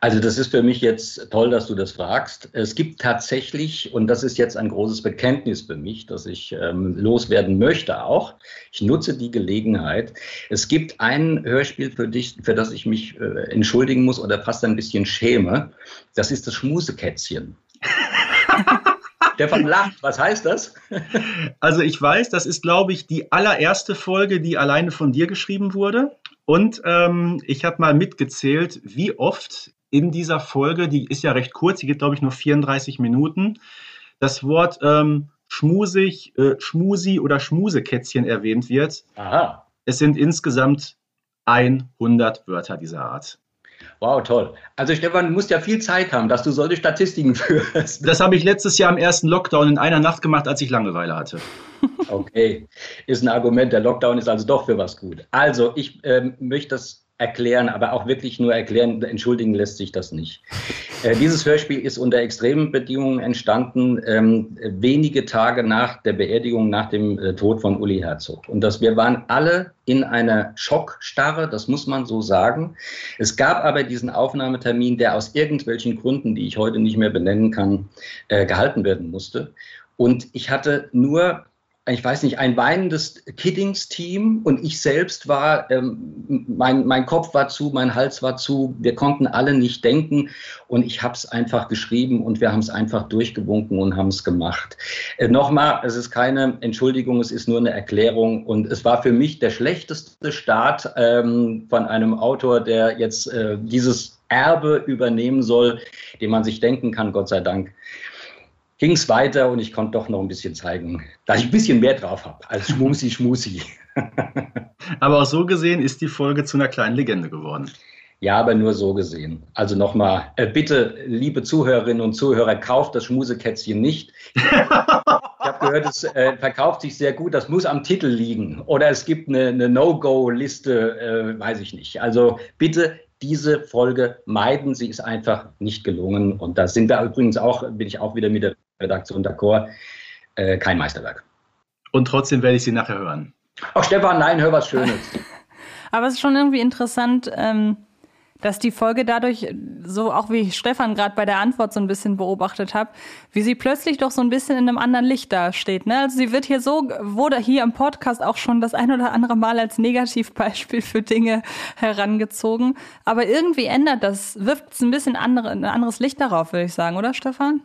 Also das ist für mich jetzt toll, dass du das fragst. Es gibt tatsächlich, und das ist jetzt ein großes Bekenntnis für mich, dass ich ähm, loswerden möchte auch, ich nutze die Gelegenheit. Es gibt ein Hörspiel für dich, für das ich mich äh, entschuldigen muss oder fast ein bisschen schäme. Das ist das Schmusekätzchen. Stefan lacht. Was heißt das? also ich weiß, das ist, glaube ich, die allererste Folge, die alleine von dir geschrieben wurde. Und ähm, ich habe mal mitgezählt, wie oft in dieser Folge, die ist ja recht kurz, die geht, glaube ich, nur 34 Minuten, das Wort ähm, schmusig, äh, schmusi oder Schmusekätzchen erwähnt wird. Aha. Es sind insgesamt 100 Wörter dieser Art. Wow, toll. Also Stefan, du musst ja viel Zeit haben, dass du solche Statistiken führst. Das habe ich letztes Jahr im ersten Lockdown in einer Nacht gemacht, als ich Langeweile hatte. Okay, ist ein Argument. Der Lockdown ist also doch für was gut. Also ich ähm, möchte das erklären, aber auch wirklich nur erklären, entschuldigen lässt sich das nicht. Äh, dieses Hörspiel ist unter extremen Bedingungen entstanden, ähm, wenige Tage nach der Beerdigung, nach dem äh, Tod von Uli Herzog. Und das, wir waren alle in einer Schockstarre, das muss man so sagen. Es gab aber diesen Aufnahmetermin, der aus irgendwelchen Gründen, die ich heute nicht mehr benennen kann, äh, gehalten werden musste. Und ich hatte nur ich weiß nicht, ein weinendes Kiddings-Team und ich selbst war, ähm, mein, mein Kopf war zu, mein Hals war zu, wir konnten alle nicht denken und ich habe es einfach geschrieben und wir haben es einfach durchgewunken und haben es gemacht. Äh, Nochmal, es ist keine Entschuldigung, es ist nur eine Erklärung und es war für mich der schlechteste Start ähm, von einem Autor, der jetzt äh, dieses Erbe übernehmen soll, den man sich denken kann, Gott sei Dank ging es weiter und ich konnte doch noch ein bisschen zeigen, dass ich ein bisschen mehr drauf habe als Schmusi Schmusi. aber auch so gesehen ist die Folge zu einer kleinen Legende geworden. Ja, aber nur so gesehen. Also nochmal, äh, bitte, liebe Zuhörerinnen und Zuhörer, kauft das Schmusekätzchen nicht. ich habe gehört, es äh, verkauft sich sehr gut. Das muss am Titel liegen. Oder es gibt eine, eine No-Go-Liste, äh, weiß ich nicht. Also bitte diese Folge meiden. Sie ist einfach nicht gelungen. Und da sind wir übrigens auch, bin ich auch wieder mit der Redaktion d'accord, äh, kein Meisterwerk. Und trotzdem werde ich sie nachher hören. Ach, Stefan, nein, hör was Schönes. Aber es ist schon irgendwie interessant, ähm, dass die Folge dadurch, so auch wie ich Stefan gerade bei der Antwort so ein bisschen beobachtet habe, wie sie plötzlich doch so ein bisschen in einem anderen Licht dasteht. Ne? Also sie wird hier so, wurde hier im Podcast auch schon das ein oder andere Mal als Negativbeispiel für Dinge herangezogen. Aber irgendwie ändert das, wirft es ein bisschen andere, ein anderes Licht darauf, würde ich sagen, oder Stefan?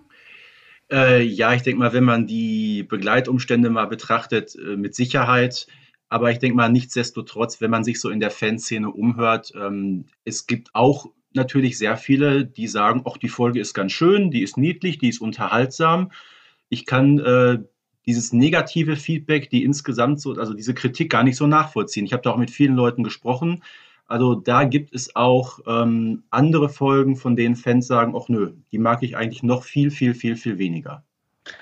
Äh, ja, ich denke mal, wenn man die Begleitumstände mal betrachtet, äh, mit Sicherheit. Aber ich denke mal, nichtsdestotrotz, wenn man sich so in der Fanszene umhört, ähm, es gibt auch natürlich sehr viele, die sagen, ach, die Folge ist ganz schön, die ist niedlich, die ist unterhaltsam. Ich kann äh, dieses negative Feedback, die insgesamt so, also diese Kritik gar nicht so nachvollziehen. Ich habe da auch mit vielen Leuten gesprochen. Also da gibt es auch ähm, andere Folgen, von denen Fans sagen, ach nö, die mag ich eigentlich noch viel, viel, viel, viel weniger.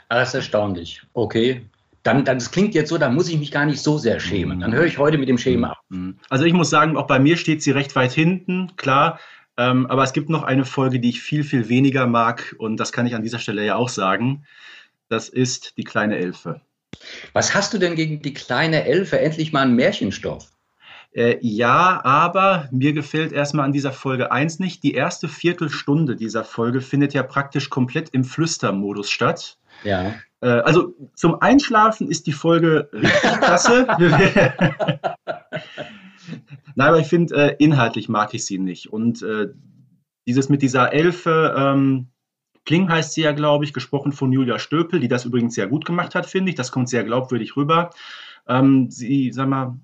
Das ist erstaunlich. Okay, dann, dann, das klingt jetzt so, da muss ich mich gar nicht so sehr schämen. Dann höre ich heute mit dem Schämen ab. Mhm. Also ich muss sagen, auch bei mir steht sie recht weit hinten, klar. Ähm, aber es gibt noch eine Folge, die ich viel, viel weniger mag. Und das kann ich an dieser Stelle ja auch sagen. Das ist die kleine Elfe. Was hast du denn gegen die kleine Elfe? Endlich mal ein Märchenstoff. Äh, ja, aber mir gefällt erstmal an dieser Folge eins nicht. Die erste Viertelstunde dieser Folge findet ja praktisch komplett im Flüstermodus statt. Ja. Äh, also zum Einschlafen ist die Folge richtig klasse. Nein, aber ich finde, äh, inhaltlich mag ich sie nicht. Und äh, dieses mit dieser Elfe, ähm, Kling heißt sie ja, glaube ich, gesprochen von Julia Stöpel, die das übrigens sehr gut gemacht hat, finde ich. Das kommt sehr glaubwürdig rüber. Ähm, sie, sag mal,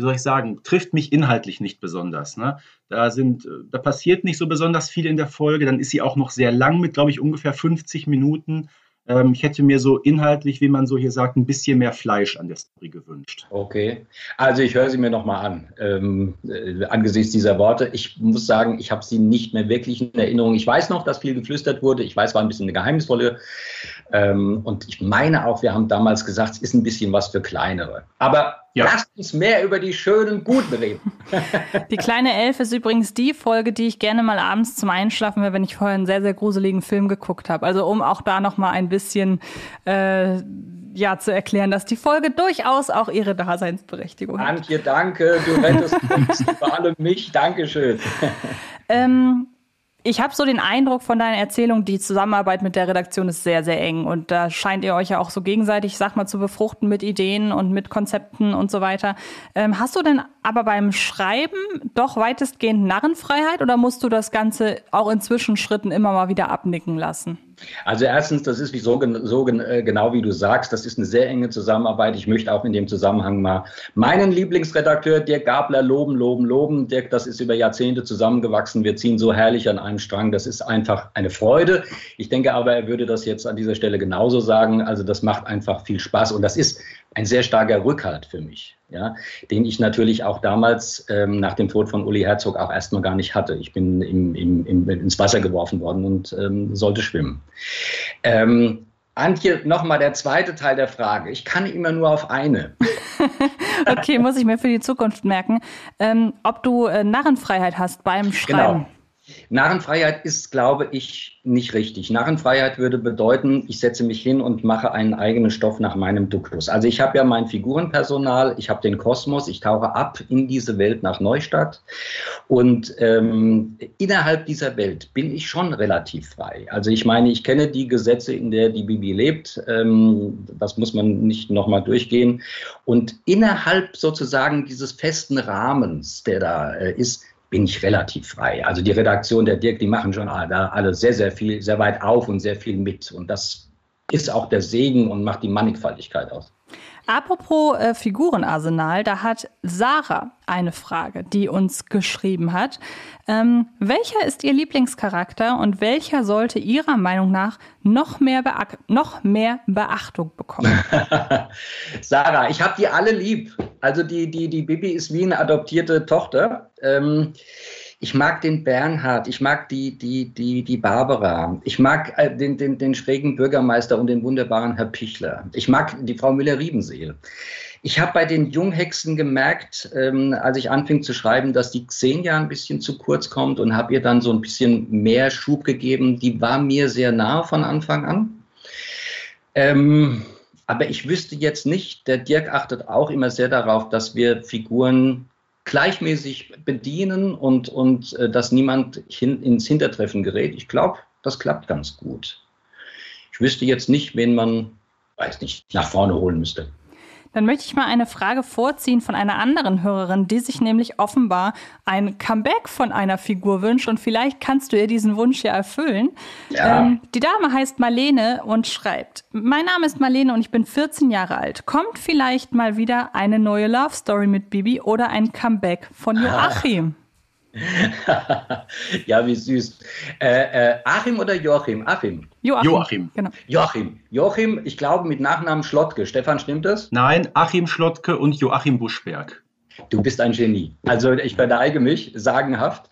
wie soll ich sagen, trifft mich inhaltlich nicht besonders. Ne? Da sind, da passiert nicht so besonders viel in der Folge. Dann ist sie auch noch sehr lang mit, glaube ich, ungefähr 50 Minuten. Ähm, ich hätte mir so inhaltlich, wie man so hier sagt, ein bisschen mehr Fleisch an der Story gewünscht. Okay, also ich höre sie mir nochmal an, ähm, äh, angesichts dieser Worte. Ich muss sagen, ich habe sie nicht mehr wirklich in Erinnerung. Ich weiß noch, dass viel geflüstert wurde. Ich weiß, war ein bisschen eine geheimnisvolle. Ähm, und ich meine auch, wir haben damals gesagt, es ist ein bisschen was für kleinere. Aber ja. Lasst uns mehr über die schönen Guten reden. Die kleine Elf ist übrigens die Folge, die ich gerne mal abends zum Einschlafen höre, wenn ich vorher einen sehr, sehr gruseligen Film geguckt habe. Also um auch da noch mal ein bisschen äh, ja, zu erklären, dass die Folge durchaus auch ihre Daseinsberechtigung hat. Antje, danke. Du rettest uns, vor allem mich. Dankeschön. ähm, ich habe so den Eindruck von deiner Erzählung, die Zusammenarbeit mit der Redaktion ist sehr, sehr eng. Und da scheint ihr euch ja auch so gegenseitig, sag mal, zu befruchten mit Ideen und mit Konzepten und so weiter. Ähm, hast du denn aber beim Schreiben doch weitestgehend Narrenfreiheit oder musst du das Ganze auch in Zwischenschritten immer mal wieder abnicken lassen? Also erstens, das ist wie so, so äh, genau wie du sagst, das ist eine sehr enge Zusammenarbeit. Ich möchte auch in dem Zusammenhang mal meinen Lieblingsredakteur Dirk Gabler loben, loben, loben. Dirk, das ist über Jahrzehnte zusammengewachsen. Wir ziehen so herrlich an einem Strang. Das ist einfach eine Freude. Ich denke aber, er würde das jetzt an dieser Stelle genauso sagen. Also das macht einfach viel Spaß und das ist ein sehr starker Rückhalt für mich, ja, den ich natürlich auch damals ähm, nach dem Tod von Uli Herzog auch erstmal gar nicht hatte. Ich bin im, im, im, ins Wasser geworfen worden und ähm, sollte schwimmen. Ähm, Antje, nochmal der zweite Teil der Frage. Ich kann immer nur auf eine. okay, muss ich mir für die Zukunft merken. Ähm, ob du äh, Narrenfreiheit hast beim Schreiben. Genau. Narrenfreiheit ist, glaube ich, nicht richtig. Narrenfreiheit würde bedeuten, ich setze mich hin und mache einen eigenen Stoff nach meinem Duktus. Also ich habe ja mein Figurenpersonal, ich habe den Kosmos, ich tauche ab in diese Welt nach Neustadt und ähm, innerhalb dieser Welt bin ich schon relativ frei. Also ich meine, ich kenne die Gesetze, in der die Bibi lebt. Ähm, das muss man nicht nochmal durchgehen. Und innerhalb sozusagen dieses festen Rahmens, der da äh, ist, bin ich relativ frei. Also die Redaktion der Dirk, die machen schon da alle sehr, sehr viel, sehr weit auf und sehr viel mit. Und das ist auch der Segen und macht die Mannigfaltigkeit aus. Apropos äh, Figurenarsenal, da hat Sarah eine Frage, die uns geschrieben hat. Ähm, welcher ist Ihr Lieblingscharakter und welcher sollte Ihrer Meinung nach noch mehr, Beak noch mehr Beachtung bekommen? Sarah, ich habe die alle lieb. Also die, die, die Bibi ist wie eine adoptierte Tochter. Ähm, ich mag den Bernhard, ich mag die, die, die, die Barbara, ich mag äh, den, den, den schrägen Bürgermeister und den wunderbaren Herr Pichler. Ich mag die Frau Müller-Riebenseel. Ich habe bei den Junghexen gemerkt, ähm, als ich anfing zu schreiben, dass die Xenia ein bisschen zu kurz kommt und habe ihr dann so ein bisschen mehr Schub gegeben. Die war mir sehr nah von Anfang an. Ähm, aber ich wüsste jetzt nicht, der Dirk achtet auch immer sehr darauf, dass wir Figuren gleichmäßig bedienen und, und äh, dass niemand hin, ins Hintertreffen gerät. Ich glaube, das klappt ganz gut. Ich wüsste jetzt nicht, wen man, weiß nicht, nach vorne holen müsste. Dann möchte ich mal eine Frage vorziehen von einer anderen Hörerin, die sich nämlich offenbar ein Comeback von einer Figur wünscht und vielleicht kannst du ihr diesen Wunsch ja erfüllen. Ja. Ähm, die Dame heißt Marlene und schreibt, mein Name ist Marlene und ich bin 14 Jahre alt. Kommt vielleicht mal wieder eine neue Love Story mit Bibi oder ein Comeback von Joachim? ja, wie süß. Äh, äh, Achim oder Joachim? Achim. Joachim. Joachim. Genau. Joachim. Joachim, ich glaube mit Nachnamen Schlottke. Stefan, stimmt das? Nein, Achim Schlottke und Joachim Buschberg. Du bist ein Genie. Also ich verneige mich, sagenhaft.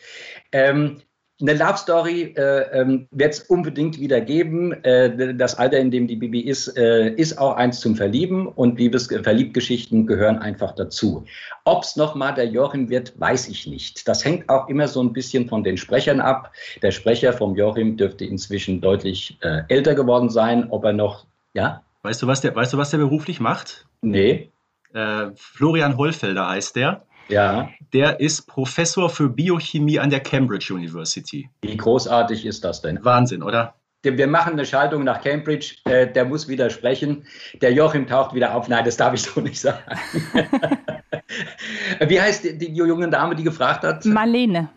Ähm, eine Love Story äh, ähm, wird es unbedingt wieder geben. Äh, das Alter, in dem die Bibi ist, äh, ist auch eins zum Verlieben und Liebes Verliebtgeschichten gehören einfach dazu. Ob es nochmal der Joachim wird, weiß ich nicht. Das hängt auch immer so ein bisschen von den Sprechern ab. Der Sprecher vom Joachim dürfte inzwischen deutlich äh, älter geworden sein. Ob er noch, ja? Weißt du, was der, weißt du, was der beruflich macht? Nee. Äh, Florian Hollfelder heißt der. Ja. Der ist Professor für Biochemie an der Cambridge University. Wie großartig ist das denn? Wahnsinn, oder? Wir machen eine Schaltung nach Cambridge, äh, der muss widersprechen. Der Joachim taucht wieder auf. Nein, das darf ich so nicht sagen. Wie heißt die, die junge Dame, die gefragt hat? Marlene.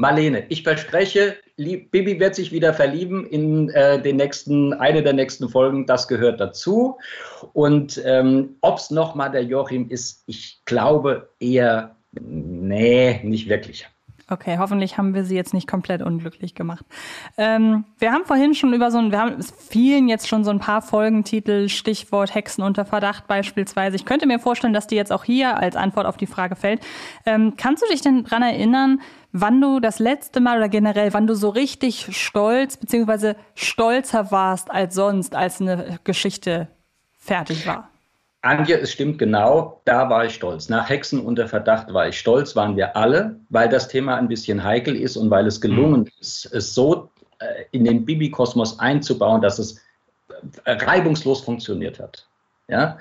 Marlene, ich verspreche, Bibi wird sich wieder verlieben in äh, den nächsten, eine der nächsten Folgen. Das gehört dazu. Und ähm, ob es nochmal der Joachim ist, ich glaube eher, nee, nicht wirklich. Okay, hoffentlich haben wir sie jetzt nicht komplett unglücklich gemacht. Ähm, wir haben vorhin schon über so ein, wir haben es vielen jetzt schon so ein paar Folgentitel, Stichwort Hexen unter Verdacht beispielsweise. Ich könnte mir vorstellen, dass die jetzt auch hier als Antwort auf die Frage fällt. Ähm, kannst du dich denn dran erinnern, wann du das letzte Mal oder generell, wann du so richtig stolz beziehungsweise stolzer warst als sonst, als eine Geschichte fertig war? Antje, es stimmt genau, da war ich stolz. Nach Hexen unter Verdacht war ich stolz, waren wir alle, weil das Thema ein bisschen heikel ist und weil es gelungen mhm. ist, es so äh, in den Bibi-Kosmos einzubauen, dass es äh, reibungslos funktioniert hat. Ja?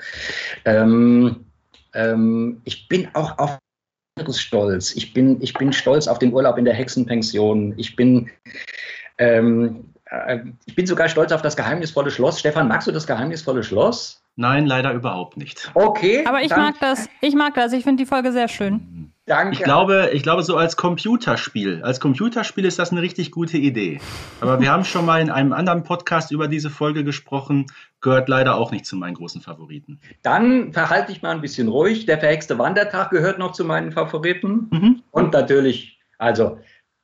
Ähm, ähm, ich bin auch auf stolz. Ich bin, ich bin stolz auf den Urlaub in der Hexenpension. Ich bin, ähm, äh, ich bin sogar stolz auf das geheimnisvolle Schloss. Stefan, magst du das geheimnisvolle Schloss? Nein, leider überhaupt nicht. Okay. Aber ich mag das. Ich mag das. Ich finde die Folge sehr schön. Danke. Ich glaube, ich glaube, so als Computerspiel, als Computerspiel ist das eine richtig gute Idee. Aber wir haben schon mal in einem anderen Podcast über diese Folge gesprochen, gehört leider auch nicht zu meinen großen Favoriten. Dann verhalte ich mal ein bisschen ruhig. Der verhexte Wandertag gehört noch zu meinen Favoriten. Mhm. Und natürlich, also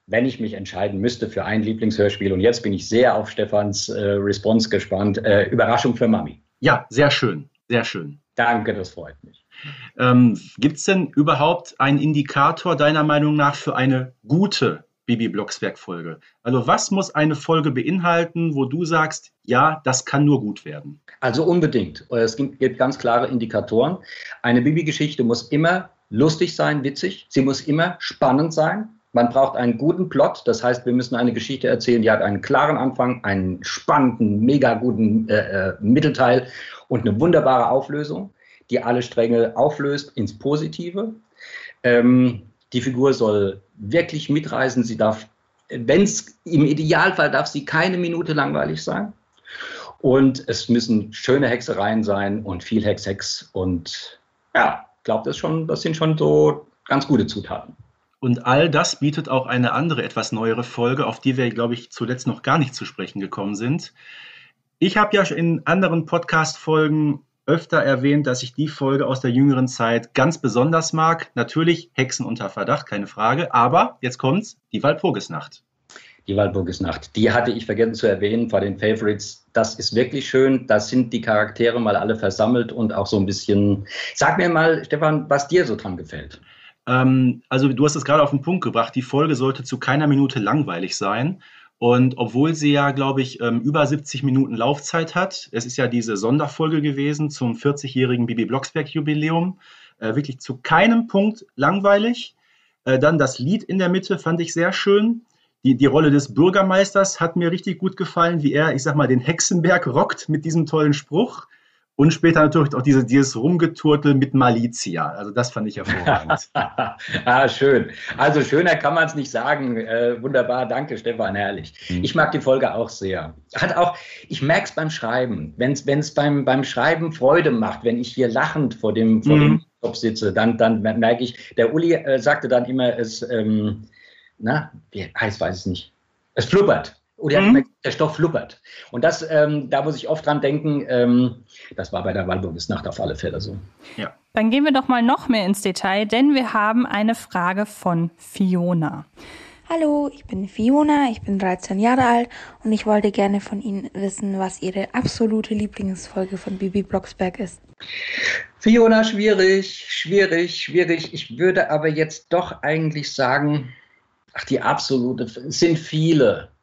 wenn ich mich entscheiden müsste für ein Lieblingshörspiel, und jetzt bin ich sehr auf Stefans äh, Response gespannt, äh, Überraschung für Mami. Ja, sehr schön, sehr schön. Danke, das freut mich. Ähm, Gibt es denn überhaupt einen Indikator deiner Meinung nach für eine gute Bibi Blocksberg-Folge? Also was muss eine Folge beinhalten, wo du sagst, ja, das kann nur gut werden? Also unbedingt. Es gibt ganz klare Indikatoren. Eine Bibi-Geschichte muss immer lustig sein, witzig. Sie muss immer spannend sein. Man braucht einen guten Plot, das heißt, wir müssen eine Geschichte erzählen, die hat einen klaren Anfang, einen spannenden, mega guten äh, äh, Mittelteil und eine wunderbare Auflösung, die alle Stränge auflöst ins Positive. Ähm, die Figur soll wirklich mitreisen, sie darf, wenn es im Idealfall darf sie keine Minute langweilig sein. Und es müssen schöne Hexereien sein und viel Hex, Hex. Und ja, ich glaube, das, das sind schon so ganz gute Zutaten. Und all das bietet auch eine andere, etwas neuere Folge, auf die wir, glaube ich, zuletzt noch gar nicht zu sprechen gekommen sind. Ich habe ja in anderen Podcast-Folgen öfter erwähnt, dass ich die Folge aus der jüngeren Zeit ganz besonders mag. Natürlich Hexen unter Verdacht, keine Frage. Aber jetzt kommt's, die Walpurgisnacht. Die Walpurgisnacht, die hatte ich vergessen zu erwähnen vor den Favorites. Das ist wirklich schön. Da sind die Charaktere mal alle versammelt und auch so ein bisschen. Sag mir mal, Stefan, was dir so dran gefällt. Ähm, also du hast es gerade auf den Punkt gebracht, die Folge sollte zu keiner Minute langweilig sein. Und obwohl sie ja, glaube ich, ähm, über 70 Minuten Laufzeit hat, es ist ja diese Sonderfolge gewesen zum 40-jährigen Bibi Blocksberg-Jubiläum, äh, wirklich zu keinem Punkt langweilig. Äh, dann das Lied in der Mitte fand ich sehr schön. Die, die Rolle des Bürgermeisters hat mir richtig gut gefallen, wie er, ich sag mal, den Hexenberg rockt mit diesem tollen Spruch. Und später natürlich auch diese, dieses Rumgeturtel mit Malizia. Also das fand ich hervorragend. ah, schön. Also schöner kann man es nicht sagen. Äh, wunderbar, danke Stefan, herrlich. Mhm. Ich mag die Folge auch sehr. Hat auch, ich merke es beim Schreiben. Wenn es beim, beim Schreiben Freude macht, wenn ich hier lachend vor dem, vor mhm. dem Kopf sitze, dann, dann merke ich, der Uli äh, sagte dann immer, es, ähm, na, wie heißt, weiß es nicht. Es flubbert. Oder mhm. der Stoff fluppert. Und das, ähm, da muss ich oft dran denken, ähm, das war bei der Walburgisnacht auf alle Fälle so. Ja. Dann gehen wir doch mal noch mehr ins Detail, denn wir haben eine Frage von Fiona. Hallo, ich bin Fiona, ich bin 13 Jahre alt und ich wollte gerne von Ihnen wissen, was Ihre absolute Lieblingsfolge von Bibi Blocksberg ist. Fiona, schwierig, schwierig, schwierig. Ich würde aber jetzt doch eigentlich sagen, ach, die absolute, es sind viele.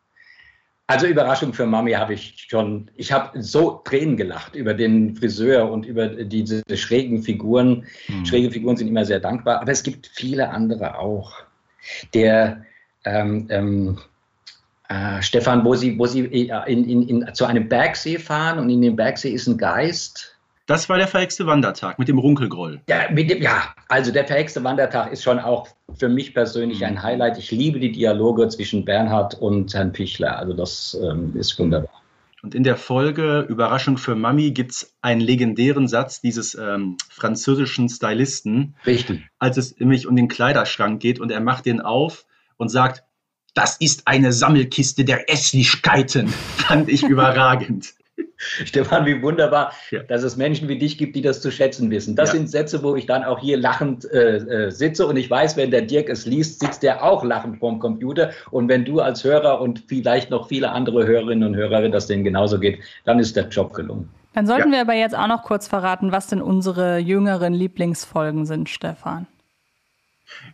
Also Überraschung für Mami habe ich schon, ich habe so Tränen gelacht über den Friseur und über diese schrägen Figuren. Mhm. Schräge Figuren sind immer sehr dankbar, aber es gibt viele andere auch. Der ähm, ähm, äh, Stefan, wo sie, wo sie äh, in, in, in, zu einem Bergsee fahren und in dem Bergsee ist ein Geist das war der verhexte Wandertag mit dem Runkelgroll. Ja, dem, ja, also der verhexte Wandertag ist schon auch für mich persönlich ein Highlight. Ich liebe die Dialoge zwischen Bernhard und Herrn Pichler. Also das ähm, ist wunderbar. Und in der Folge Überraschung für Mami gibt es einen legendären Satz dieses ähm, französischen Stylisten. Richtig. Als es nämlich um den Kleiderschrank geht und er macht den auf und sagt, das ist eine Sammelkiste der Esslichkeiten. Fand ich überragend. Stefan, wie wunderbar, ja. dass es Menschen wie dich gibt, die das zu schätzen wissen. Das ja. sind Sätze, wo ich dann auch hier lachend äh, äh, sitze und ich weiß, wenn der Dirk es liest, sitzt der auch lachend vorm Computer. Und wenn du als Hörer und vielleicht noch viele andere Hörerinnen und Hörer, das denen genauso geht, dann ist der Job gelungen. Dann sollten ja. wir aber jetzt auch noch kurz verraten, was denn unsere jüngeren Lieblingsfolgen sind, Stefan.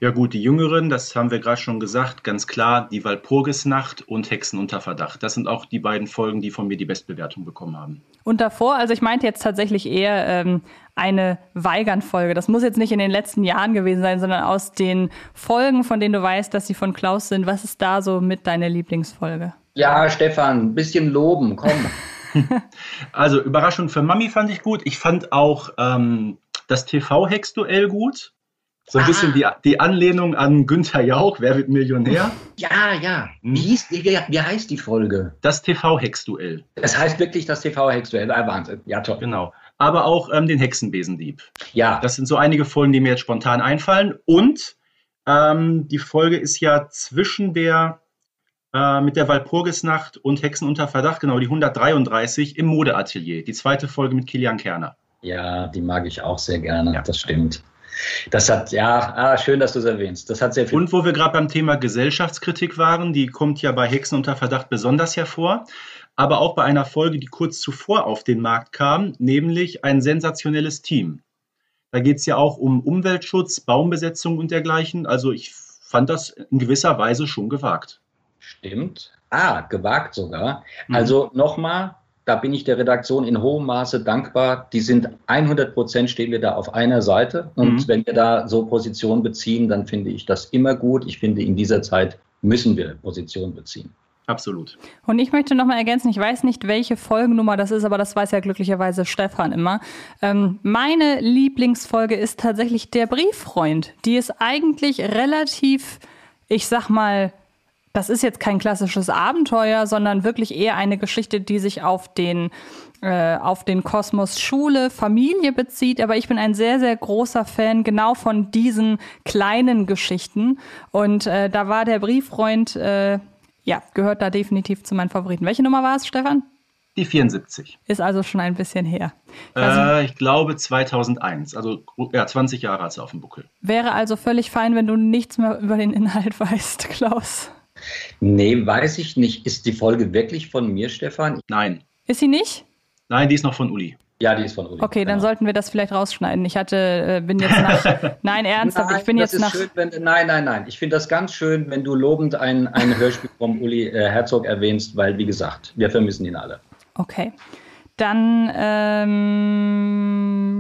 Ja gut, die Jüngeren, das haben wir gerade schon gesagt, ganz klar, die Walpurgisnacht und Hexen unter Verdacht. Das sind auch die beiden Folgen, die von mir die Bestbewertung bekommen haben. Und davor, also ich meinte jetzt tatsächlich eher ähm, eine Weigern-Folge. Das muss jetzt nicht in den letzten Jahren gewesen sein, sondern aus den Folgen, von denen du weißt, dass sie von Klaus sind. Was ist da so mit deiner Lieblingsfolge? Ja, Stefan, ein bisschen loben, komm. also Überraschung für Mami fand ich gut. Ich fand auch ähm, das TV-Hex-Duell gut. So ein ah. bisschen die, die Anlehnung an Günther Jauch, Wer wird Millionär? Ja, ja. Hm. Wie, hieß, wie, wie heißt die Folge? Das TV-Hexduell. Das heißt wirklich das TV-Hexduell. Ah, Wahnsinn. Ja, toll. Genau. Aber auch ähm, den Hexenbesendieb. Ja. Das sind so einige Folgen, die mir jetzt spontan einfallen. Und ähm, die Folge ist ja zwischen der äh, mit der Walpurgisnacht und Hexen unter Verdacht, genau, die 133 im Modeatelier. Die zweite Folge mit Kilian Kerner. Ja, die mag ich auch sehr gerne. Ja. Das stimmt. Das hat, ja, ah, schön, dass du es erwähnst. Das hat sehr viel. Und wo wir gerade beim Thema Gesellschaftskritik waren, die kommt ja bei Hexen unter Verdacht besonders hervor, aber auch bei einer Folge, die kurz zuvor auf den Markt kam, nämlich ein sensationelles Team. Da geht es ja auch um Umweltschutz, Baumbesetzung und dergleichen. Also ich fand das in gewisser Weise schon gewagt. Stimmt. Ah, gewagt sogar. Mhm. Also nochmal, da bin ich der Redaktion in hohem Maße dankbar. Die sind 100 Prozent stehen wir da auf einer Seite. Und mhm. wenn wir da so Position beziehen, dann finde ich das immer gut. Ich finde, in dieser Zeit müssen wir Position beziehen. Absolut. Und ich möchte nochmal ergänzen, ich weiß nicht, welche Folgennummer das ist, aber das weiß ja glücklicherweise Stefan immer. Ähm, meine Lieblingsfolge ist tatsächlich der Brieffreund. Die ist eigentlich relativ, ich sag mal, das ist jetzt kein klassisches Abenteuer, sondern wirklich eher eine Geschichte, die sich auf den äh, auf den Kosmos Schule, Familie bezieht, aber ich bin ein sehr, sehr großer Fan genau von diesen kleinen Geschichten. Und äh, da war der Brieffreund, äh, ja, gehört da definitiv zu meinen Favoriten. Welche Nummer war es, Stefan? Die 74. Ist also schon ein bisschen her. Ich, äh, ich glaube 2001, also ja, 20 Jahre hat sie auf dem Buckel. Wäre also völlig fein, wenn du nichts mehr über den Inhalt weißt, Klaus. Nee, weiß ich nicht. Ist die Folge wirklich von mir, Stefan? Nein. Ist sie nicht? Nein, die ist noch von Uli. Ja, die ist von Uli. Okay, genau. dann sollten wir das vielleicht rausschneiden. Ich hatte, äh, bin jetzt nach. nein, ernsthaft, nein, ich bin jetzt nach. Schön, wenn, nein, nein, nein. Ich finde das ganz schön, wenn du lobend ein, ein Hörspiel vom Uli äh, Herzog erwähnst, weil, wie gesagt, wir vermissen ihn alle. Okay. Dann ähm,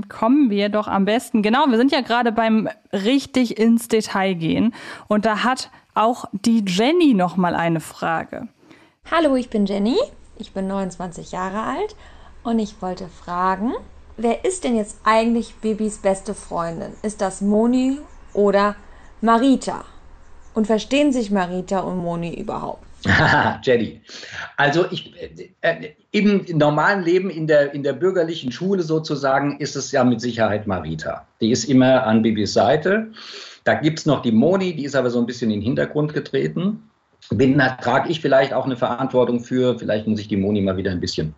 kommen wir doch am besten. Genau, wir sind ja gerade beim richtig ins Detail gehen. Und da hat auch die Jenny noch mal eine Frage. Hallo, ich bin Jenny. Ich bin 29 Jahre alt und ich wollte fragen, wer ist denn jetzt eigentlich Bibis beste Freundin? Ist das Moni oder Marita? Und verstehen sich Marita und Moni überhaupt? Jenny. Also ich, äh, im normalen Leben in der, in der bürgerlichen Schule sozusagen ist es ja mit Sicherheit Marita. Die ist immer an Bibis Seite. Da gibt es noch die Moni, die ist aber so ein bisschen in den Hintergrund getreten. Bin, trage ich vielleicht auch eine Verantwortung für, vielleicht muss ich die Moni mal wieder ein bisschen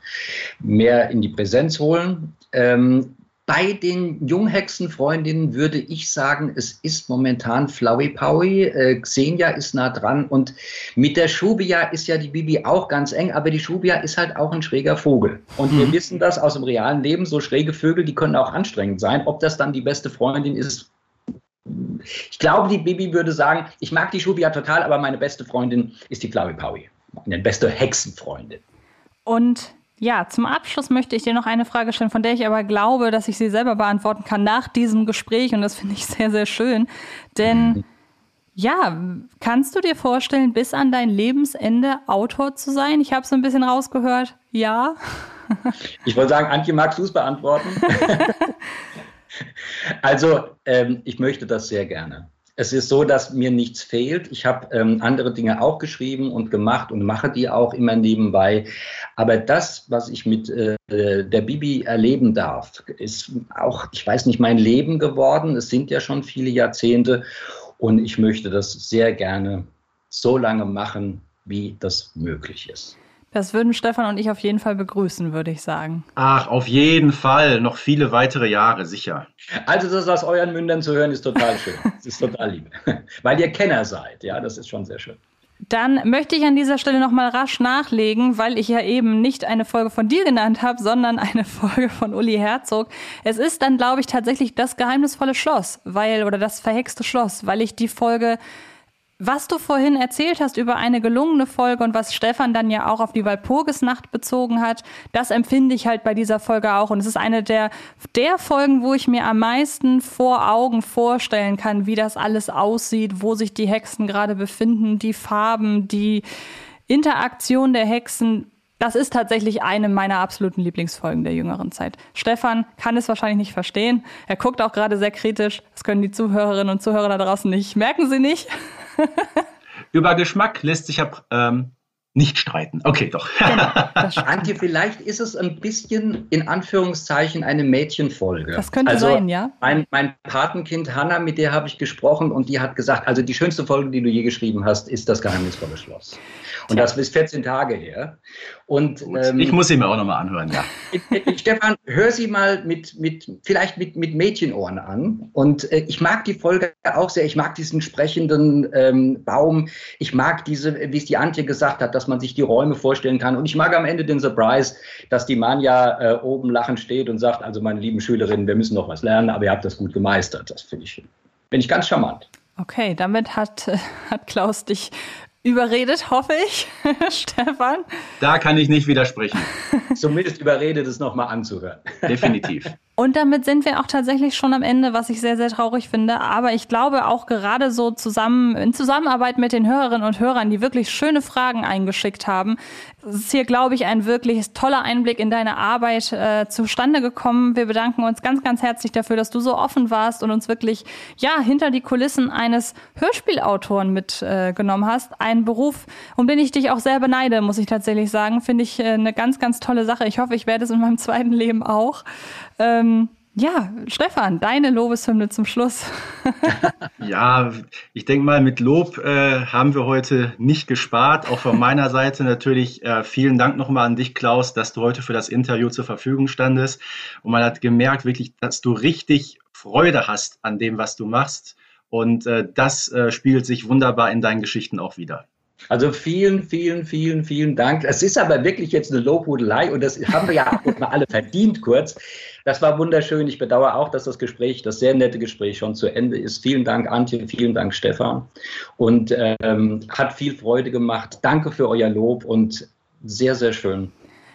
mehr in die Präsenz holen. Ähm, bei den Junghexenfreundinnen würde ich sagen, es ist momentan Flowey Powy. Äh, Xenia ist nah dran und mit der Shubia ist ja die Bibi auch ganz eng, aber die Shubia ist halt auch ein schräger Vogel. Und mhm. wir wissen das aus dem realen Leben, so schräge Vögel, die können auch anstrengend sein. Ob das dann die beste Freundin ist, ich glaube, die Bibi würde sagen, ich mag die Shubia total, aber meine beste Freundin ist die Flowey Powy. Meine beste Hexenfreundin. Und ja, zum Abschluss möchte ich dir noch eine Frage stellen, von der ich aber glaube, dass ich sie selber beantworten kann nach diesem Gespräch. Und das finde ich sehr, sehr schön. Denn mhm. ja, kannst du dir vorstellen, bis an dein Lebensende Autor zu sein? Ich habe so ein bisschen rausgehört. Ja. Ich wollte sagen, Antje, magst du es beantworten? Also, ähm, ich möchte das sehr gerne. Es ist so, dass mir nichts fehlt. Ich habe ähm, andere Dinge auch geschrieben und gemacht und mache die auch immer nebenbei. Aber das, was ich mit äh, der Bibi erleben darf, ist auch, ich weiß nicht, mein Leben geworden. Es sind ja schon viele Jahrzehnte und ich möchte das sehr gerne so lange machen, wie das möglich ist. Das würden Stefan und ich auf jeden Fall begrüßen, würde ich sagen. Ach, auf jeden Fall. Noch viele weitere Jahre, sicher. Also das aus euren Mündern zu hören, ist total schön. Das ist total lieb. Weil ihr Kenner seid. Ja, das ist schon sehr schön. Dann möchte ich an dieser Stelle nochmal rasch nachlegen, weil ich ja eben nicht eine Folge von dir genannt habe, sondern eine Folge von Uli Herzog. Es ist dann, glaube ich, tatsächlich das geheimnisvolle Schloss, weil, oder das verhexte Schloss, weil ich die Folge was du vorhin erzählt hast über eine gelungene Folge und was Stefan dann ja auch auf die Walpurgisnacht bezogen hat, das empfinde ich halt bei dieser Folge auch. Und es ist eine der, der Folgen, wo ich mir am meisten vor Augen vorstellen kann, wie das alles aussieht, wo sich die Hexen gerade befinden, die Farben, die Interaktion der Hexen. Das ist tatsächlich eine meiner absoluten Lieblingsfolgen der jüngeren Zeit. Stefan kann es wahrscheinlich nicht verstehen. Er guckt auch gerade sehr kritisch. Das können die Zuhörerinnen und Zuhörer da draußen nicht. Merken Sie nicht? Über Geschmack lässt sich ja ähm, nicht streiten. Okay, doch. Genau, Antje, vielleicht ist es ein bisschen in Anführungszeichen eine Mädchenfolge. Das könnte also sein, ja. Mein, mein Patenkind Hanna, mit der habe ich gesprochen und die hat gesagt, also die schönste Folge, die du je geschrieben hast, ist das geheimnisvolle Schloss. Und das ist 14 Tage her. Und, ähm, ich muss sie mir auch nochmal anhören, ja. Stefan, hör sie mal mit, mit vielleicht mit, mit Mädchenohren an. Und äh, ich mag die Folge auch sehr. Ich mag diesen sprechenden ähm, Baum. Ich mag diese, wie es die Antje gesagt hat, dass man sich die Räume vorstellen kann. Und ich mag am Ende den Surprise, dass die Manja äh, oben lachend steht und sagt, also meine lieben Schülerinnen, wir müssen noch was lernen, aber ihr habt das gut gemeistert. Das finde ich, finde ich ganz charmant. Okay, damit hat, hat Klaus dich überredet, hoffe ich, Stefan. Da kann ich nicht widersprechen. Zumindest überredet es nochmal anzuhören. Definitiv. Und damit sind wir auch tatsächlich schon am Ende, was ich sehr, sehr traurig finde. Aber ich glaube auch gerade so zusammen, in Zusammenarbeit mit den Hörerinnen und Hörern, die wirklich schöne Fragen eingeschickt haben, ist hier, glaube ich, ein wirklich toller Einblick in deine Arbeit äh, zustande gekommen. Wir bedanken uns ganz, ganz herzlich dafür, dass du so offen warst und uns wirklich, ja, hinter die Kulissen eines Hörspielautoren mitgenommen äh, hast. Ein Beruf, um den ich dich auch sehr beneide, muss ich tatsächlich sagen. Finde ich äh, eine ganz, ganz tolle Sache. Ich hoffe, ich werde es in meinem zweiten Leben auch. Ähm, ja, Stefan, deine Lobeshymne zum Schluss. ja, ich denke mal, mit Lob äh, haben wir heute nicht gespart. Auch von meiner Seite natürlich äh, vielen Dank nochmal an dich, Klaus, dass du heute für das Interview zur Verfügung standest. Und man hat gemerkt wirklich, dass du richtig Freude hast an dem, was du machst. Und äh, das äh, spiegelt sich wunderbar in deinen Geschichten auch wieder. Also vielen, vielen, vielen, vielen Dank. Es ist aber wirklich jetzt eine Lobhudelei und das haben wir ja auch mal alle verdient kurz. Das war wunderschön. Ich bedauere auch, dass das Gespräch, das sehr nette Gespräch schon zu Ende ist. Vielen Dank, Antje, vielen Dank, Stefan. Und ähm, hat viel Freude gemacht. Danke für euer Lob und sehr, sehr schön.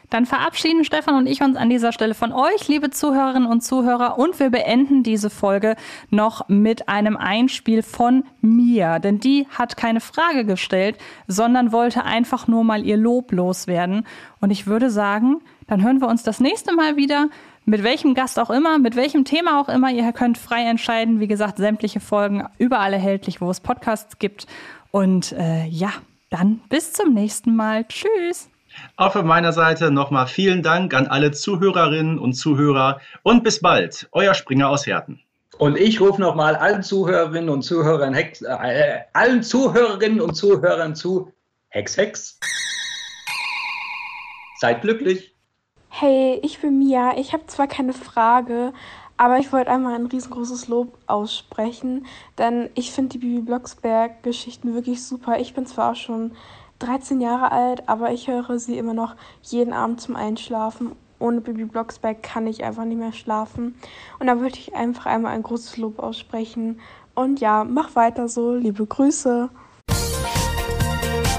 Dann verabschieden Stefan und ich uns an dieser Stelle von euch, liebe Zuhörerinnen und Zuhörer, und wir beenden diese Folge noch mit einem Einspiel von Mia, denn die hat keine Frage gestellt, sondern wollte einfach nur mal ihr Lob loswerden. Und ich würde sagen, dann hören wir uns das nächste Mal wieder. Mit welchem Gast auch immer, mit welchem Thema auch immer. Ihr könnt frei entscheiden. Wie gesagt, sämtliche Folgen überall erhältlich, wo es Podcasts gibt. Und äh, ja, dann bis zum nächsten Mal. Tschüss. Auch von meiner Seite nochmal vielen Dank an alle Zuhörerinnen und Zuhörer und bis bald. Euer Springer aus Herten. Und ich rufe nochmal allen Zuhörerinnen und Zuhörern, Hex, äh, allen Zuhörerinnen und Zuhörern zu Hex Hex. Seid glücklich. Hey, ich bin Mia. Ich habe zwar keine Frage, aber ich wollte einmal ein riesengroßes Lob aussprechen, denn ich finde die Bibi Blocksberg-Geschichten wirklich super. Ich bin zwar auch schon 13 Jahre alt, aber ich höre sie immer noch jeden Abend zum Einschlafen. Ohne Bibi Blocksberg kann ich einfach nicht mehr schlafen. Und da würde ich einfach einmal ein großes Lob aussprechen. Und ja, mach weiter so. Liebe Grüße.